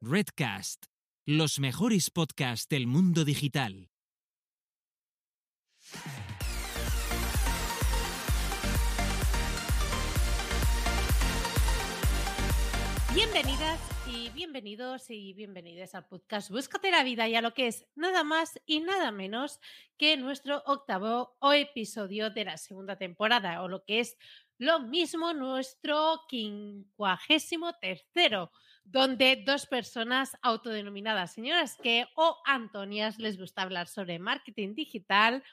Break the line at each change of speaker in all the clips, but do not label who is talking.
Redcast, los mejores podcasts del mundo digital.
Bienvenidas y bienvenidos y bienvenidas al podcast Búscate la vida y a lo que es nada más y nada menos que nuestro octavo episodio de la segunda temporada o lo que es lo mismo nuestro quincuagésimo tercero, donde dos personas autodenominadas señoras que o Antonias les gusta hablar sobre marketing digital,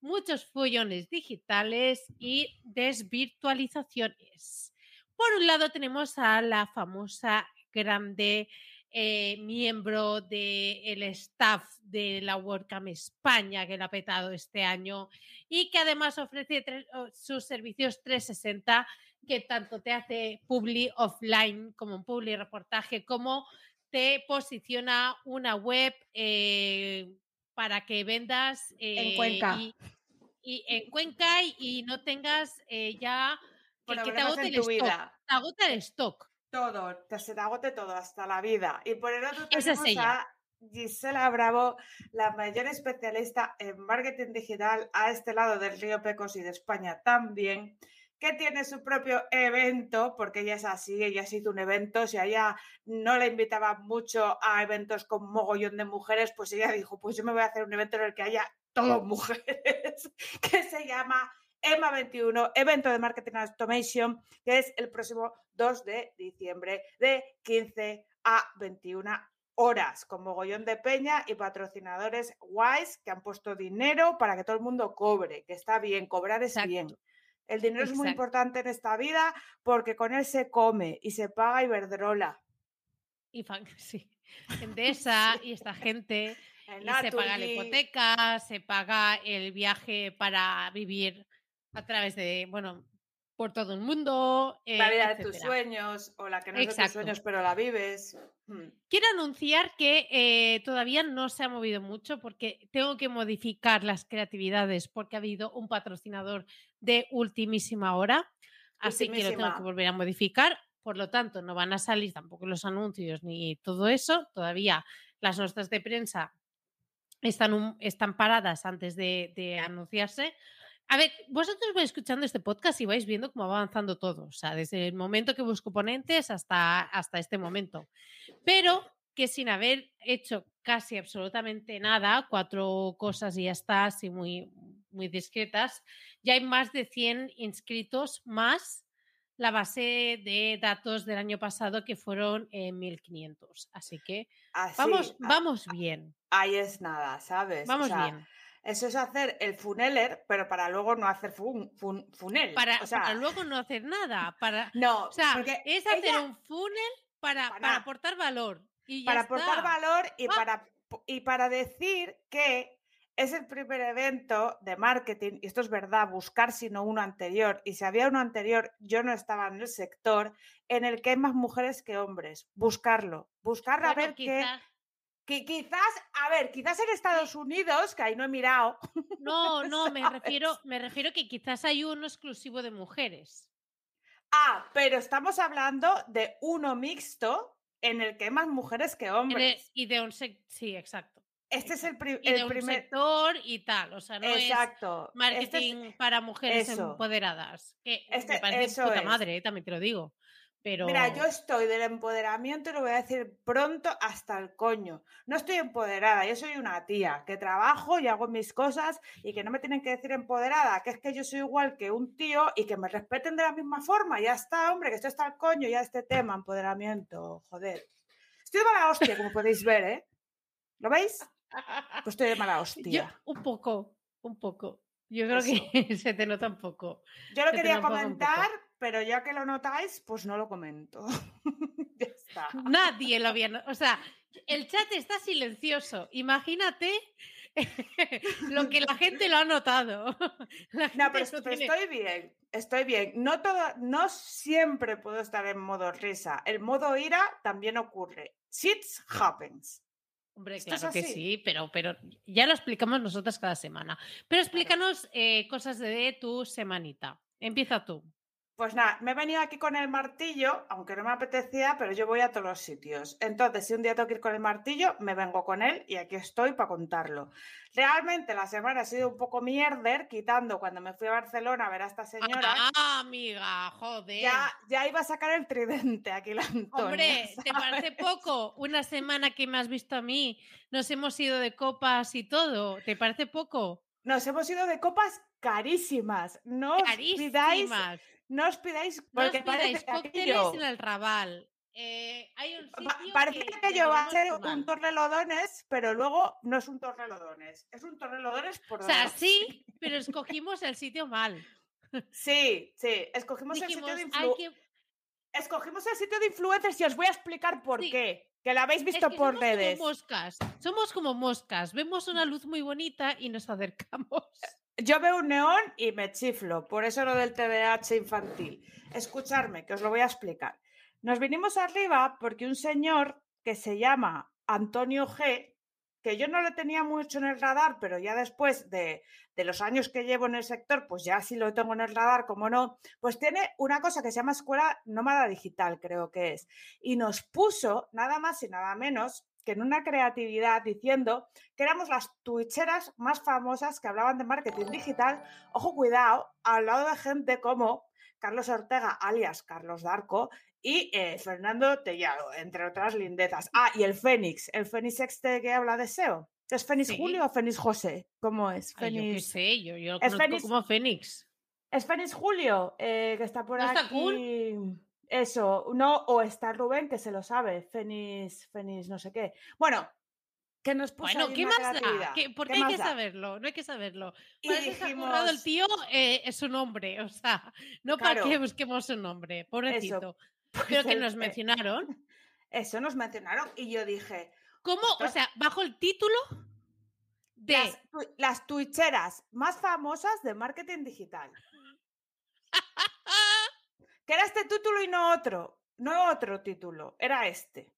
muchos follones digitales y desvirtualizaciones. Por un lado tenemos a la famosa grande eh, miembro del staff de la WordCamp España que la ha petado este año y que además ofrece sus servicios 360 que tanto te hace publi offline como un publi reportaje como te posiciona una web eh, para que vendas
eh, en Cuenca.
Y, y, en Cuenca y, y no tengas eh, ya que, que te agote el stock.
Vida.
Te agota el stock.
Todo, te se te agote todo, hasta la vida. Y por el otro
Esa
tenemos
es ella.
a Gisela Bravo, la mayor especialista en marketing digital a este lado del río Pecos y de España también, que tiene su propio evento, porque ella es así, ella se hizo un evento, si a ella no le invitaba mucho a eventos con mogollón de mujeres, pues ella dijo, pues yo me voy a hacer un evento en el que haya todo mujeres, que se llama EMA 21, evento de Marketing Automation, que es el próximo 2 de diciembre de 15 a 21 horas, con mogollón de peña y patrocinadores guays que han puesto dinero para que todo el mundo cobre, que está bien, cobrar es bien. El dinero es muy
Exacto.
importante en esta vida porque con él se come y se paga Iberdrola.
Y fan- sí. Endesa y esta gente. Y se paga la hipoteca, se paga el viaje para vivir a través de, bueno, por todo el mundo. eh,
La vida de tus sueños o la que no es de tus
Exacto.
sueños pero la vives. Hmm.
Quiero anunciar que eh, todavía no se ha movido mucho porque tengo que modificar las creatividades porque ha habido un patrocinador de ultimísima hora. Así que lo tengo
Ultimísima.
que volver a modificar. Por lo tanto, no van a salir tampoco los anuncios ni todo eso. Todavía las notas de prensa están, un- están paradas antes de, de anunciarse. A ver, vosotros vais escuchando este podcast y vais viendo cómo va avanzando todo. O sea, desde el momento que busco ponentes hasta, hasta este momento. Pero que sin haber hecho casi absolutamente nada, cuatro cosas y ya está, así muy, muy discretas, ya hay más de 100 inscritos más la base de datos del año pasado que fueron eh, 1500. Así que
Así,
vamos,
a-
vamos bien,
ahí es nada, ¿sabes? O
vamos
sea,
bien.
Eso es hacer el funeler, pero para luego no hacer fun- fun- funel.
Para,
o sea,
para luego no hacer nada, para,
no,
o sea,
porque
es hacer
ella-
un funnel para,
Para-
para aportar valor. Y ya
para aportar valor y
Ah.
para, y para decir que es el primer evento de marketing, y esto es verdad, buscar sino uno anterior, y si había uno anterior, yo no estaba en el sector, en el que hay más mujeres que hombres. Buscarlo, buscarlo a ver qué,
quizás-
que quizás, a ver, quizás en Estados Unidos, que ahí no he mirado,
No, no, me refiero, me refiero que quizás hay uno exclusivo de mujeres.
Ah, pero estamos hablando de uno mixto en el que hay más mujeres que hombres.
el- y de un sí, exacto.
Este es el,
Y
el
un
primer.
sector y tal. O sea, no es
Exacto. Este es-
marketing para mujeres
eso.
empoderadas. Que
Este-
me parece puta
es.
madre, eh, también te lo digo. Pero
Mira, yo estoy del empoderamiento y lo voy a decir pronto hasta el coño. No estoy empoderada, yo soy una tía que trabajo y hago mis cosas y que no me tienen que decir empoderada, que es que yo soy igual que un tío y que me respeten de la misma forma. Ya está, hombre, que esto está el coño, ya este tema, empoderamiento, joder. Estoy de mala hostia, como podéis ver, ¿eh? ¿Lo veis? Pues estoy de mala
Yo-
hostia.
un poco, un poco. Yo creo
Eso.
que se te nota un poco.
Yo lo
Se
quería comentar, pero ya que lo notáis, pues no lo comento. ya está.
Nadie lo había. no- O sea, el chat está silencioso. Imagínate lo que la gente lo ha notado. La
No, pero, est- pero
tiene-
estoy bien, estoy bien. No, todo, no siempre puedo estar en modo risa. El modo ira también ocurre. Shit happens.
Hombre, claro que
así.
sí, pero, pero ya lo explicamos nosotras cada semana. Pero explícanos eh, cosas de tu semanita. Empieza tú.
Pues nada, me he venido aquí con el martillo, aunque no me apetecía, pero yo voy a todos los sitios. Entonces, si un día tengo que ir con el martillo, me vengo con él y aquí estoy para contarlo. Realmente la semana ha sido un poco mierder, quitando cuando me fui a Barcelona a ver a esta señora.
Ah, amiga, joder.
Ya, ya iba a sacar el tridente aquí la Antonia,
Hombre, ¿te parece poco? Una semana que me has visto a mí, nos hemos ido de copas y todo. ¿Te parece poco?
Nos hemos ido de copas carísimas. No os
Carísimas.
No os pidáis,
No os
porque
pidáis
que
cócteles
aquello-
en el Raval. Eh, hay un
Pa-
sitio
Parece
que
que aquello va a ser un torrelodones, pero luego no es un torrelodones. Es un torrelodones por
O sea,
dos.
sí, pero escogimos el sitio mal.
Sí, sí. Escogimos
Dijimos,
el sitio de
que...
Escogimos el sitio de influencers y os voy a explicar por
Sí.
qué. Que la habéis
es
visto
que
por
somos
redes.
Como moscas. Somos como moscas. Vemos una luz muy bonita y nos acercamos.
Yo veo un neón y me chiflo, por eso lo del TDAH infantil. Escucharme, que os lo voy a explicar. Nos vinimos arriba porque un señor que se llama Antonio G, que yo no le tenía mucho en el radar, pero ya después de, de los años que llevo en el sector, pues ya sí lo tengo en el radar, como no, pues tiene una cosa que se llama Escuela Nómada Digital, creo que es. Y nos puso nada más y nada menos que en una creatividad diciendo que éramos las twitcheras más famosas que hablaban de marketing digital. Ojo, cuidado, al lado de gente como Carlos Ortega, alias Carlos Darco, y eh, Fernando Tellado, entre otras lindezas. Ah, y el Fénix, el Fénix este que habla de SEO. ¿Es Fénix
Sí.
Julio o Fénix José? ¿Cómo es?
Ay, yo qué
Fénix.
sé, yo, yo lo
Es Fénix-
como Fénix.
¿Es Fénix Julio? eh, que está por
¿No está
aquí. Eso, no, o está Rubén, que se lo sabe. Fénix, Fénix, no sé qué. Bueno, que nos puso
Bueno, ¿qué más da? ¿Qué- ¿Por
¿Qué
qué hay que
da?
saberlo? No hay que saberlo.
Y
Para eso currado el
dijimos,
tío eh, es su nombre, o sea, no para que busquemos su nombre, pobrecito.
pues
Pero que
el-
nos
eh,
mencionaron.
Eso nos mencionaron y yo dije,
¿Cómo? O sea, bajo el título de...
las, las twitcheras más famosas de marketing digital. Que era este título y no otro, no otro título, era este.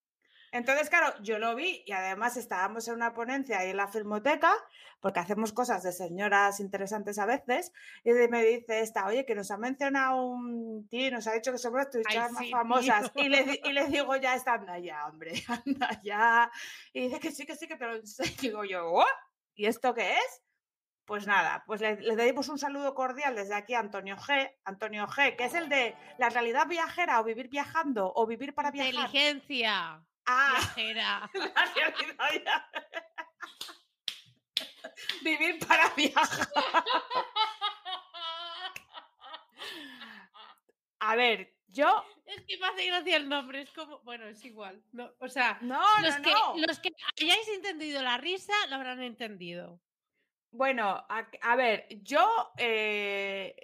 Entonces, claro, yo lo vi y además estábamos en una ponencia ahí en la filmoteca, porque hacemos cosas de señoras interesantes a veces, y me dice esta, oye, que nos ha mencionado un tío y nos ha dicho que somos las twitcheras más
sí,
famosas. Y le, di- y le digo, ya está, anda ya, hombre, anda ya. Y dice que sí, que sí, que te lo enseño. Digo yo, ¿what? ¿Y esto qué es? Pues nada, pues le, le dimos un saludo cordial desde aquí a Antonio G. Antonio G, que es el de la realidad viajera o vivir viajando o vivir para viajar.
Inteligencia
Ah,
viajera.
la realidad ya- Vivir para viajar. A ver, yo.
Es que me hace gracia el nombre, es como, bueno, es igual. No, o sea,
No,
los,
no,
que,
no.
los que hayáis entendido la risa lo habrán entendido.
Bueno, a, ver, yo. eh,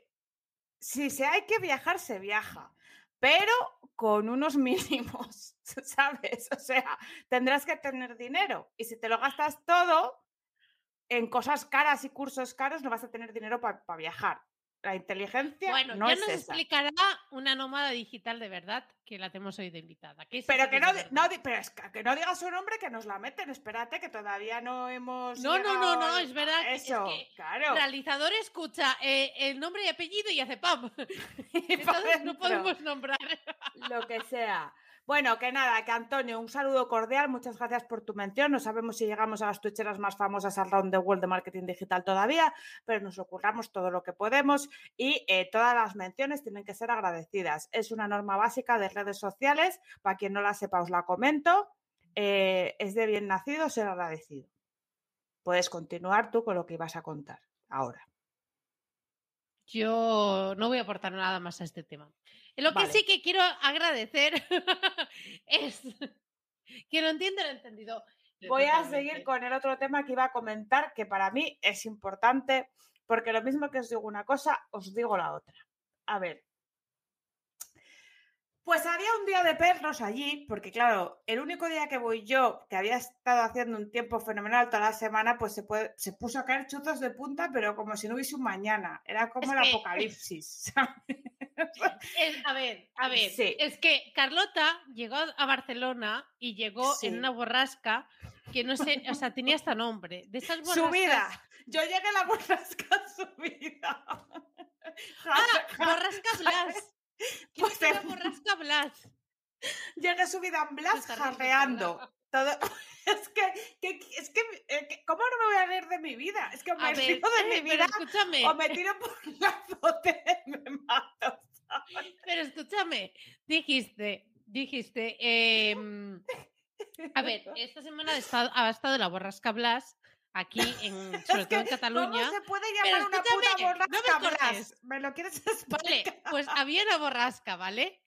si se hay que viajar, se viaja. Pero con unos mínimos, ¿sabes? O sea, tendrás que tener dinero. Y si te lo gastas todo en cosas caras y cursos caros, no vas a tener dinero para viajar. La inteligencia
Bueno,
no
ya
es
nos
esa.
explicará una nómada digital de verdad que la tenemos hoy de invitada. que
Pero que no, no, pero es que, que no diga su nombre, que nos la meten. Espérate, que todavía no hemos.
No, no, no, no, es verdad que-
a
es
Eso,
que
claro.
Realizador escucha eh, el nombre y apellido y hace ¡pam! Entonces no podemos nombrar.
Lo que sea. Bueno, que nada, que Antonio, un saludo cordial, muchas gracias por tu mención. No sabemos si llegamos a las twitcheras más famosas al round the world de marketing digital todavía, pero nos ocurramos todo lo que podemos y eh, todas las menciones tienen que ser agradecidas. Es una norma básica de redes sociales, para quien no la sepa os la comento, eh, es de bien nacido ser agradecido. Puedes continuar tú con lo que ibas a contar ahora.
Yo no voy a aportar nada más a este tema. Lo que sí que quiero agradecer es que lo entiendo, lo entendido.
Voy a seguir con el otro tema que iba a comentar, que para mí es importante, porque lo mismo que os digo una cosa, os digo la otra. A ver. Pues había un día de perros allí, porque claro, el único día que voy yo, que había estado haciendo un tiempo fenomenal toda la semana, pues se, puede- se puso a caer chuzos de punta, pero como si no hubiese un mañana. Era como
Es
el
que-
apocalipsis. ¿sabes?
Es- a ver, a ver,
Sí.
es que Carlota llegó a Barcelona y llegó
Sí.
en una borrasca que no sé, o sea, tenía hasta nombre. De esas borrascas.
Subida. Yo llegué a la borrasca subida.
Ah, borrasca Blas. Pues la borrasca Blas.
Llega subida en Blas jarreando. Todo... es, que, es eh, que, ¿cómo no me voy a leer de mi vida? Es que me tiro de mi vida
escúchame.
o me tiro por la azote y me mato.
Pero escúchame, dijiste, dijiste, em, a ver, esta semana ha estado, ha estado la borrasca Blas aquí, en, sobre todo en Cataluña.
¿Cómo se puede llamar una puta borrasca Blas? ¿Me lo quieres explicar?
Vale, pues había una borrasca, ¿vale?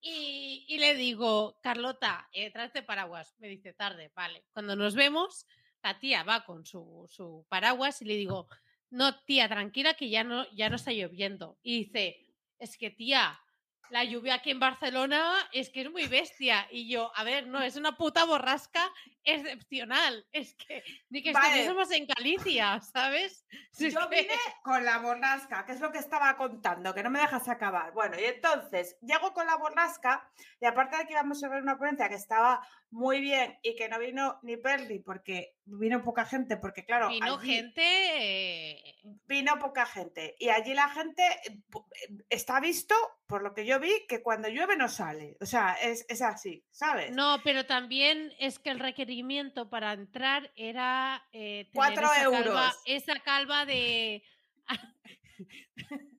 Y, le digo, Carlota, eh, tráete paraguas. Me dice, tarde, vale. Cuando nos vemos, la tía va con su, su, paraguas y le digo, no, tía, tranquila que ya no, ya no está lloviendo. Y dice, es que, tía, la lluvia aquí en Barcelona es que es muy bestia. Y yo, a ver, no, es una puta borrasca excepcional. Es que ni que estuviésemos en Galicia, ¿sabes?
yo vine con la borrasca, que es lo que estaba contando, que no me dejas acabar. Bueno, y entonces llego con la borrasca y aparte de que íbamos a ver una ponencia que estaba muy bien y que no vino ni Perry porque vino poca gente, porque claro...
Vino gente... Eh,
vino poca gente. Y allí la gente eh, eh, está visto, por lo que yo vi, que cuando llueve no sale. O sea, es, es así, ¿sabes?
No, pero también es que el requerimiento para entrar era... Eh,
Cuatro euros.
esa calva de...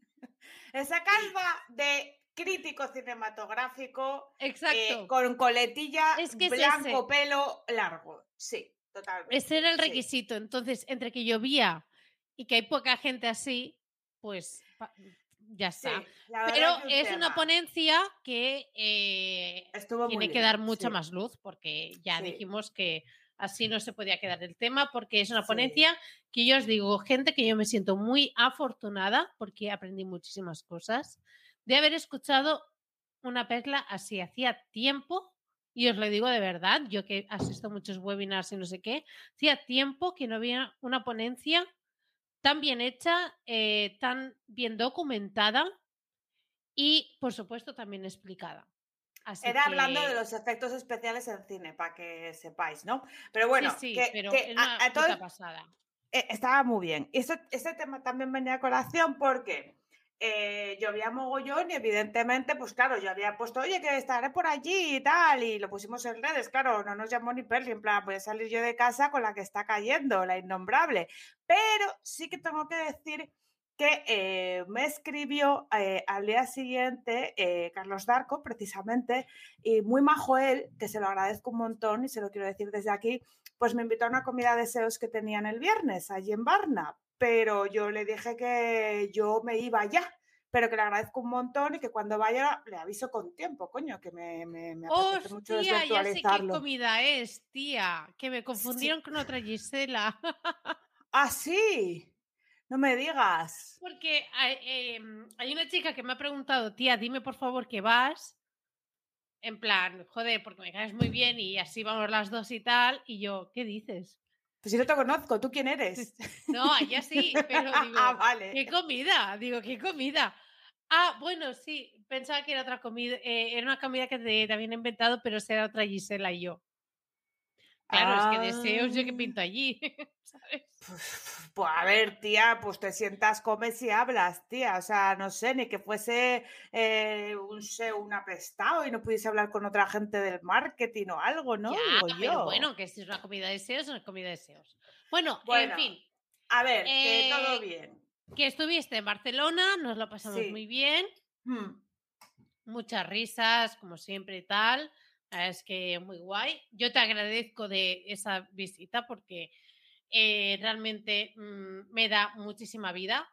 esa calva de crítico cinematográfico
Exacto.
con coletilla blanco, pelo largo. Sí.
Ese era el requisito. Entonces, entre que llovía y que hay poca gente así, pues ya está. Pero es una ponencia que eh, tiene que dar mucha más luz, porque ya dijimos que así no se podía quedar el tema, porque es una ponencia que yo os digo, gente que yo me siento muy afortunada, porque aprendí muchísimas cosas, de haber escuchado una perla así hacía tiempo y os lo digo de verdad, yo que asisto a muchos webinars y no sé qué, hacía tiempo que no había una ponencia tan bien hecha, eh, tan bien documentada y, por supuesto, también explicada.
Era hablando de los efectos especiales en cine, para que sepáis, ¿no? Pero bueno,
sí, pero es una pasada.
Eh, estaba muy bien. Y este tema también venía a colación porque eh, llovía mogollón y evidentemente, pues claro, yo había puesto, oye, que estaré por allí y tal, y lo pusimos en redes, claro, no nos llamó ni Perry, en plan, voy a salir yo de casa con la que está cayendo, la innombrable. Pero sí que tengo que decir que eh, me escribió eh, al día siguiente eh, Carlos Darco, precisamente, y muy majo él, que se lo agradezco un montón y se lo quiero decir desde aquí, pues me invitó a una comida de deseos que tenían el viernes allí en Barna, pero yo le dije que yo me iba ya, pero que le agradezco un montón y que cuando vaya le aviso con tiempo, coño, que me, me, me apetece mucho.
Ya sé qué comida es, tía, que me confundieron con otra Gisela.
¿Ah, sí? No me digas.
Porque hay, em, hay, una chica que me ha preguntado, tía, dime por favor que vas. En plan, joder, porque me caes muy bien y así vamos las dos y tal. Y yo, ¿qué dices?
Pues si no te conozco, ¿tú quién eres?
No, ya sí, pero digo, ah, vale. ¿qué comida? Digo, ¿qué comida? Ah, bueno, sí, pensaba que era otra comida, eh, era una comida que te, habían inventado, pero será otra Gisela y yo. Claro, es que deseos yo que pinto allí, ¿sabes?
Pues, pues, a ver, tía, pues te sientas, comes y hablas, tía. O sea, no sé, ni que fuese eh, un, un apestado y no pudiese hablar con otra gente del marketing o algo, ¿no?
pero bueno, que si es una comida de deseos, es una comida de deseos. Bueno, en fin.
A ver, que todo eh, bien.
Que estuviste en Barcelona, nos lo pasamos muy bien. Hmm. Muchas risas, como siempre y tal. Es que muy guay. Yo te agradezco de esa visita porque eh, realmente mm, me da muchísima vida.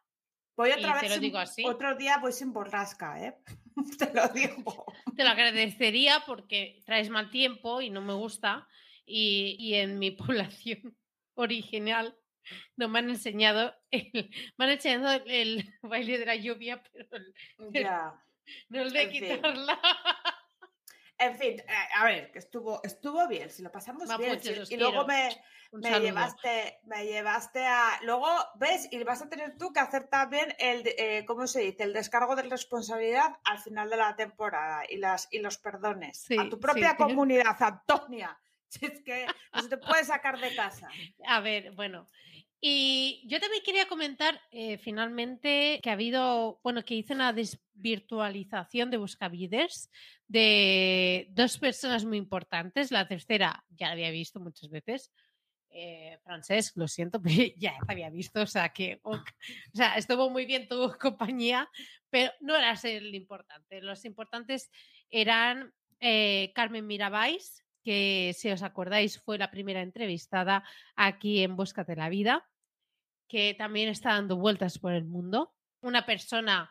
Voy otra vez. Te lo digo así. Otro día voy sin borrasca, ¿eh? te lo digo.
Te lo agradecería porque traes mal tiempo y no me gusta. Y, y en mi población original no me han enseñado el, me han enseñado el, baile de la lluvia, pero no el de quitarla.
En fin, eh, a ver, que estuvo, estuvo bien, si lo pasamos bien. y luego me, me llevaste, me llevaste a. Luego, ¿ves? Y vas a tener tú que hacer también el, eh, ¿cómo se dice? El descargo de responsabilidad al final de la temporada y las y los perdones. a tu propia comunidad, Antonia. Es que no se te puede sacar de casa.
A ver, bueno. Y yo también quería comentar eh, finalmente que ha habido, bueno, que hice una desvirtualización de Buscavides de dos personas muy importantes. La tercera ya la había visto muchas veces. Eh, francés, lo siento, pero ya la había visto, o sea que o sea, estuvo muy bien tu compañía, pero no era el importante. Los importantes eran eh, Carmen Mirabais, que si os acordáis fue la primera entrevistada aquí en Búscate la Vida, que también está dando vueltas por el mundo. Una persona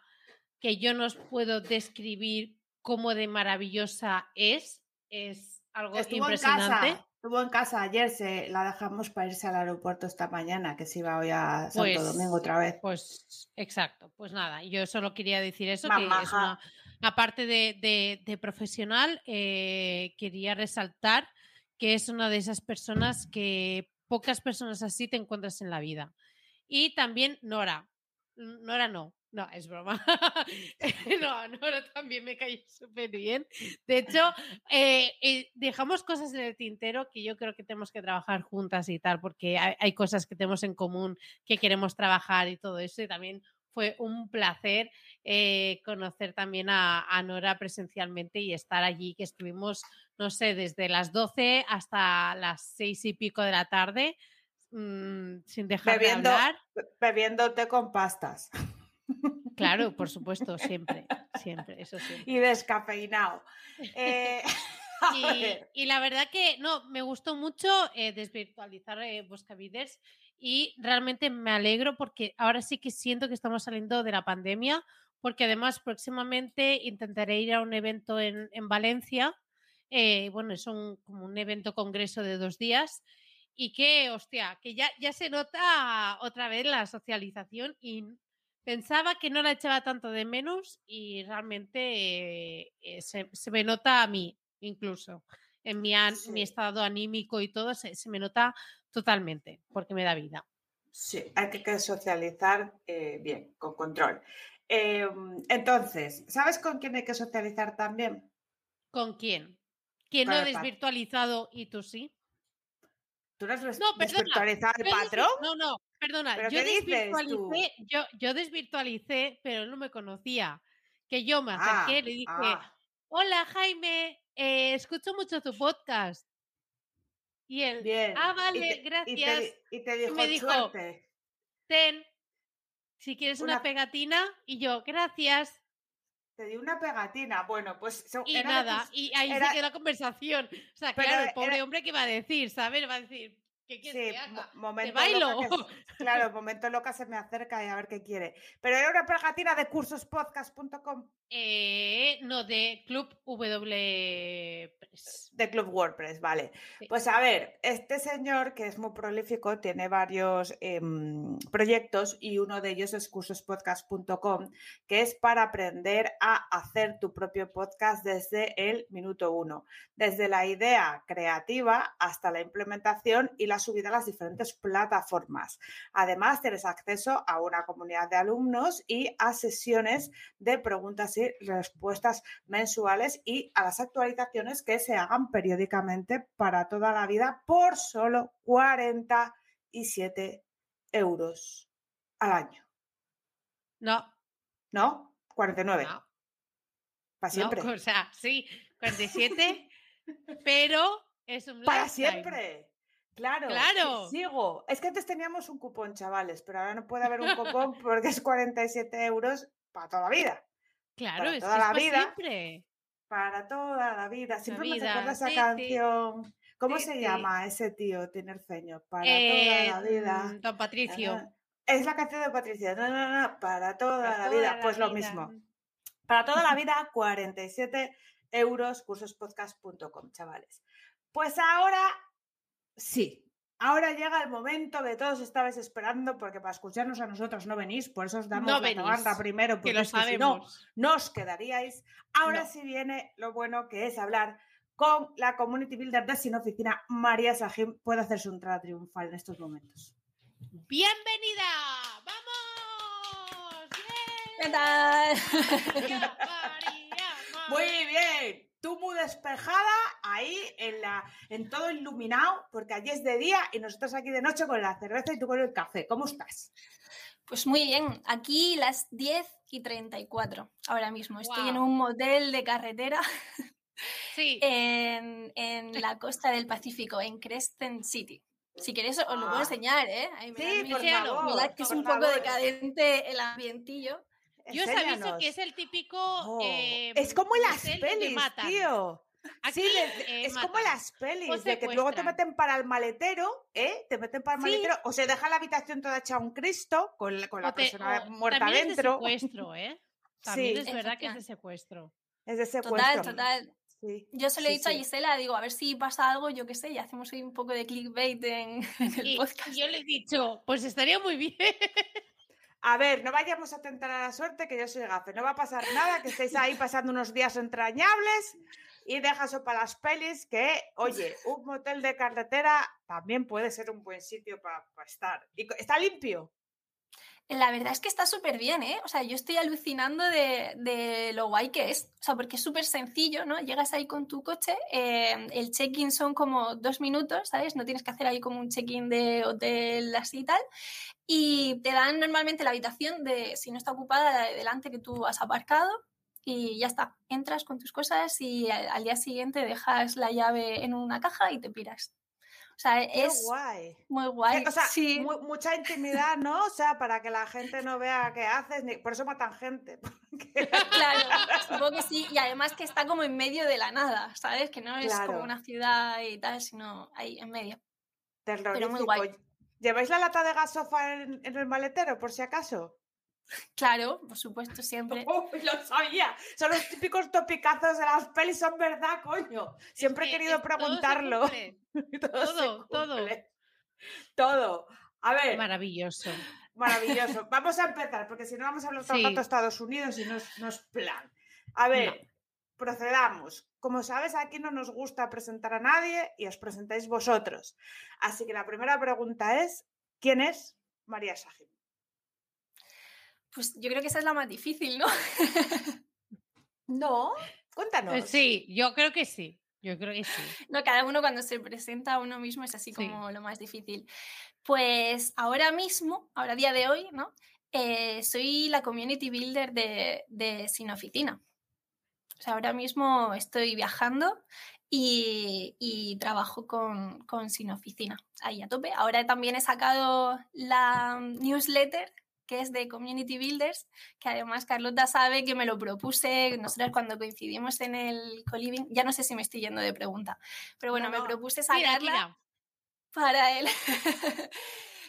que yo no os puedo describir cómo de maravillosa es, es algo
Estuvo
impresionante.
En casa. Estuvo en casa ayer, se la dejamos para irse al aeropuerto esta mañana, que se iba hoy a Santo
Pues-
Domingo otra vez.
Pues exacto, pues nada, yo solo quería decir eso, que es una, aparte de, de- de profesional, eh, quería resaltar que es una de esas personas que pocas personas así te encuentras en la vida. Y también Nora. Nora no, no, es broma. no, Nora también me cayó súper bien. De hecho, eh, eh, dejamos cosas en el tintero que yo creo que tenemos que trabajar juntas y tal, porque hay, hay cosas que tenemos en común que queremos trabajar y todo eso. Y también fue un placer eh, conocer también a, a Nora presencialmente y estar allí, que estuvimos, no sé, desde las 12 hasta las 6 y pico de la tarde, mm, sin dejar
Bebiendo-
de hablar.
Be- Bebiendo té con pastas
Claro, por supuesto, siempre, siempre, eso siempre.
y descafeinado. Eh,
Y, la verdad que no, me gustó mucho eh, desvirtualizar eh, y realmente me alegro porque ahora sí que siento que estamos saliendo de la pandemia, porque además próximamente intentaré ir a un evento en, en Valencia. eh, bueno, es un, como un evento congreso de dos días y que, hostia, que ya, ya se nota otra vez la socialización y pensaba que no la echaba tanto de menos y realmente eh, eh, se, se me nota a mí incluso en mi, an- mi estado anímico y todo se, se me nota totalmente porque me da vida.
sí, hay que- socializar eh, bien, con control. Eh, entonces, ¿sabes con quién hay que socializar también?
¿Con quién? ¿Quién no ha desvirtualizado y tú sí?
¿Tú no has
No, perdona,
desvirtualizado el patrón?
No, no, perdona.
¿Pero
Yo
qué dices tú?
desvirtualicé, yo, yo desvirtualicé, pero él no me conocía. Que yo me
Ah,
acerqué, le dije,
ah,
hola Jaime, eh, escucho mucho tu podcast. Y él,
bien.
ah, vale,
te- y te
gracias.
Y te, dijo,
me dijo,
suerte.
Ten, si quieres una,
Una-
pegatina. Y yo, gracias.
Te di una pegatina. Bueno, pues
Y nada,
tus-
y ahí
era-
se quedó la conversación. O sea, claro, el
era-
pobre hombre que va a decir, ¿sabes? Va a decir, ¿qué quieres
Sí,
que
mo-
haga?
momento
bailo?
que- claro, momento loca se me acerca y a ver qué quiere. Pero era una pegatina de cursospodcast.com
Eh, no, de Club W Press.
de Club WordPress, vale.
Sí.
Pues a ver, este señor que es muy prolífico tiene varios em, proyectos y uno de ellos es cursospodcast.com, que es para aprender a hacer tu propio podcast desde el minuto uno, desde la idea creativa hasta la implementación y la subida a las diferentes plataformas. Además, tienes acceso a una comunidad de alumnos y a sesiones de preguntas y respuestas mensuales y a las actualizaciones que se hagan periódicamente para toda la vida por solo 47 euros al año.
No,
¿No? 49.
no,
para siempre.
no, o sea, sí, 47, pero es un
para
lifetime.
siempre. Claro,
Claro.
sigo. Es que antes teníamos un cupón, chavales, pero ahora no puede haber un cupón porque es 47 euros para toda la vida.
Claro,
para
es que
toda
es
la
para
vida.
siempre.
Para toda la vida. Siempre me
vida,
recuerda esa
sí, sí.
canción. ¿Cómo
Sí,
se llama ese tío tinerfeño? Para
Eh,
toda la vida.
mm, Don Patricio.
Ah, Es la canción de Patricia. No, no, no, para toda
para
la
toda
vida.
la
Pues lo mismo. Para toda la vida, 47 euros, cursospodcast.com, chavales. Pues ahora sí. Ahora llega el momento que todos estabais esperando, porque para escucharnos a nosotros no venís, por eso os damos
No
la
venís,
tabarra primero,
Que
porque
lo
es que si no,
sabemos.
no os quedaríais. Ahora
No.
sí viene lo bueno que es hablar con la community builder de Sin Oficina, María Sajim. Puede hacerse un entrada triunfal en estos momentos.
¡Bienvenida! ¡Vamos!
¿Qué tal?
¡Bien! María, María,
Muy bien. Tú muy despejada, ahí en, la, en todo iluminado, porque allí es de día y nosotros aquí de noche con la cerveza y tú con el café. ¿Cómo estás?
Pues muy bien, aquí las 10 y 34 ahora mismo. Estoy en un motel de carretera
Sí.
en, en la costa del Pacífico, en Crescent City. Si queréis os lo puedo
Ah.
enseñar, ¿eh? Ahí me
Sí, por favor,
Mirad que es un poco
favor.
decadente el ambientillo.
Yo os aviso que es el típico.
Oh,
eh,
es como en las pelis, tío.
Aquí,
sí, de-
eh,
es como
matan.
las pelis,
O
de que luego te meten para el maletero, ¿eh? Te meten para el
Sí.
maletero, o se deja la habitación toda hecha un Cristo con la, con la
te-
persona
o
muerta
también es de
dentro.
secuestro, ¿eh? También
Sí.
es verdad que es de secuestro.
Es de secuestro.
Total, total.
Sí,
Yo se lo he
sí,
dicho a. Gisela, digo, a ver si pasa algo, yo qué sé, y hacemos hoy un poco de clickbait en, en el
Y
podcast.
yo le he dicho, pues estaría muy bien.
A ver, no vayamos a tentar a la suerte que yo soy gafe. No va a pasar nada, que estéis ahí pasando unos días entrañables y deja eso para las pelis, que, oye, un motel de carretera también puede ser un buen sitio para estar. Y está limpio.
La verdad es que está súper bien, ¿eh? O sea, yo estoy alucinando de, de lo guay que es. O sea, porque es súper sencillo, ¿no? Llegas ahí con tu coche, eh, el check-in son como dos minutos, ¿sabes? No tienes que hacer ahí como un check-in de hotel así y tal. Y te dan normalmente la habitación de, si no está ocupada, la de delante que tú has aparcado. Y ya está, entras con tus cosas y al, al día siguiente dejas la llave en una caja y te piras. O sea,
Qué
es
guay.
muy guay.
O sea,
sí.
mu- mucha intimidad, ¿no? O sea, para que la gente no vea qué haces, ni... por eso matan gente. porque-
Claro, supongo que sí. Y además que está como en medio de la nada, ¿sabes? Que no es
Claro.
como una ciudad y tal, sino ahí en medio.
Terrorífico.
guay.
¿Lleváis la lata de gasofa en, en el maletero, por si acaso?
Claro, por supuesto, siempre.
Uy, lo sabía. Son los típicos topicazos de las pelis, son verdad, coño. Siempre he
que
querido
es- todo se
preguntarlo.
cumple.
Todo, se
Todo, todo.
A ver,
Maravilloso.
maravilloso. Vamos a empezar, porque si no vamos a hablar
Sí.
de Estados Unidos y no es, no es plan. A ver, procedamos. Como sabes, aquí no nos gusta presentar a nadie y os presentáis vosotros. Así que la primera pregunta es, ¿quién es María Sajim?
Pues yo creo que esa es la más difícil, ¿no?
No, cuéntanos.
Eh, Sí, yo creo que sí. Yo creo que sí.
No, cada uno cuando se presenta a uno mismo es así
Sí.
como lo más difícil. Pues ahora mismo, ahora a día de hoy, ¿no? Eh, soy la community builder de, de Sin Oficina. O sea, ahora mismo estoy viajando y, y trabajo con, con Sin Oficina, ahí a tope. Ahora también he sacado la newsletter que es de Community Builders, que además Carlota sabe que me lo propuse nosotros cuando coincidimos en el coliving. Ya no sé si me estoy yendo de pregunta, pero bueno,
No,
me propuse sacarla
tira.
para él.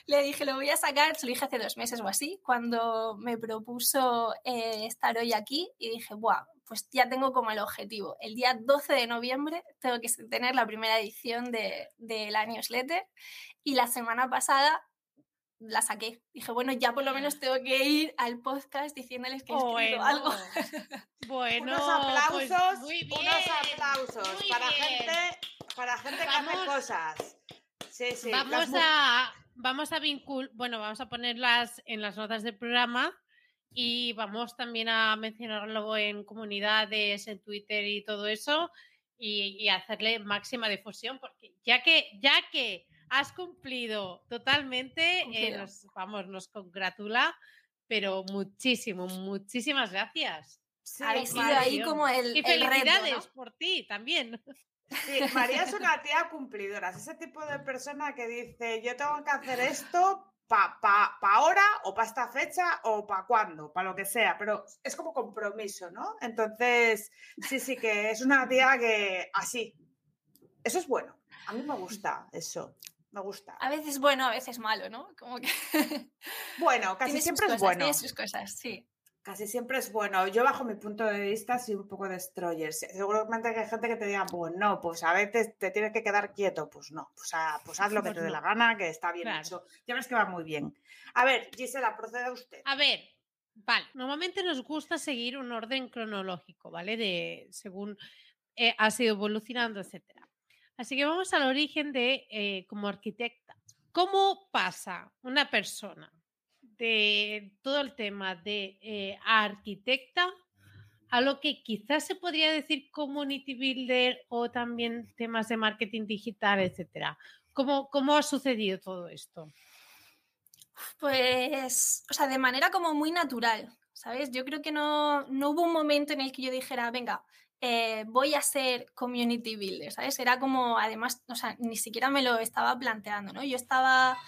Le dije, lo voy a sacar, se lo dije hace dos meses o así, cuando me propuso eh, estar hoy aquí y dije, Buah, pues ya tengo como el objetivo. El día 12 de noviembre tengo que tener la primera edición de, de la newsletter y la semana pasada la saqué. Dije, bueno, ya por lo menos tengo que ir al podcast diciéndoles que he escrito
Bueno,
algo.
bueno,
unos
pues
aplausos,
muy bien,
unos aplausos
muy
para
bien.
gente, para gente que hace
Vamos-
cosas. Sí, sí.
vamos a vamos a vincul bueno, vamos a ponerlas en las notas del programa y vamos también a mencionarlo en comunidades, en Twitter y todo eso y, y hacerle máxima difusión porque ya que ya que has cumplido totalmente, eh, nos, vamos, nos congratula, pero muchísimo, muchísimas gracias.
Sí,
Habéis sido ahí como el,
Y
el reto,
felicidades
¿no?
por ti también.
sí, María es una tía cumplidora. Es ese tipo de persona que dice, yo tengo que hacer esto para pa, pa ahora o para esta fecha o para cuándo, para lo que sea, pero es como compromiso, ¿no? Entonces, sí, sí, que es una tía que así. Eso es bueno. A mí me gusta eso. Me gusta.
A veces bueno, a veces malo, ¿no? Como que
Bueno, casi
tiene sus
siempre es bueno.
tiene sus cosas, sí.
Casi siempre es bueno. Yo, bajo mi punto de vista, soy un poco destroyer. Se- Seguramente que hay gente que te diga, pues no, pues a veces te tienes que quedar quieto. Pues no, pues, a- pues haz lo que
Pues
te dé la gana, que está bien
Claro.
hecho. Ya ves que va muy bien. A ver, Gisela, proceda usted.
A ver, vale, normalmente nos gusta seguir un orden cronológico, ¿vale? De según eh, ha sido evolucionando, etcétera. Así que vamos al origen de eh, como arquitecta. ¿Cómo pasa una persona de todo el tema de eh, arquitecta a lo que quizás se podría decir community builder o también temas de marketing digital, etcétera. ¿Cómo, cómo ha sucedido todo esto?
Pues, o sea, de manera como muy natural, ¿sabes? Yo creo que no, no hubo un momento en el que yo dijera, venga, eh, voy a ser community builder, ¿sabes? Era como, además, o sea, ni siquiera me lo estaba planteando, ¿no? Yo estaba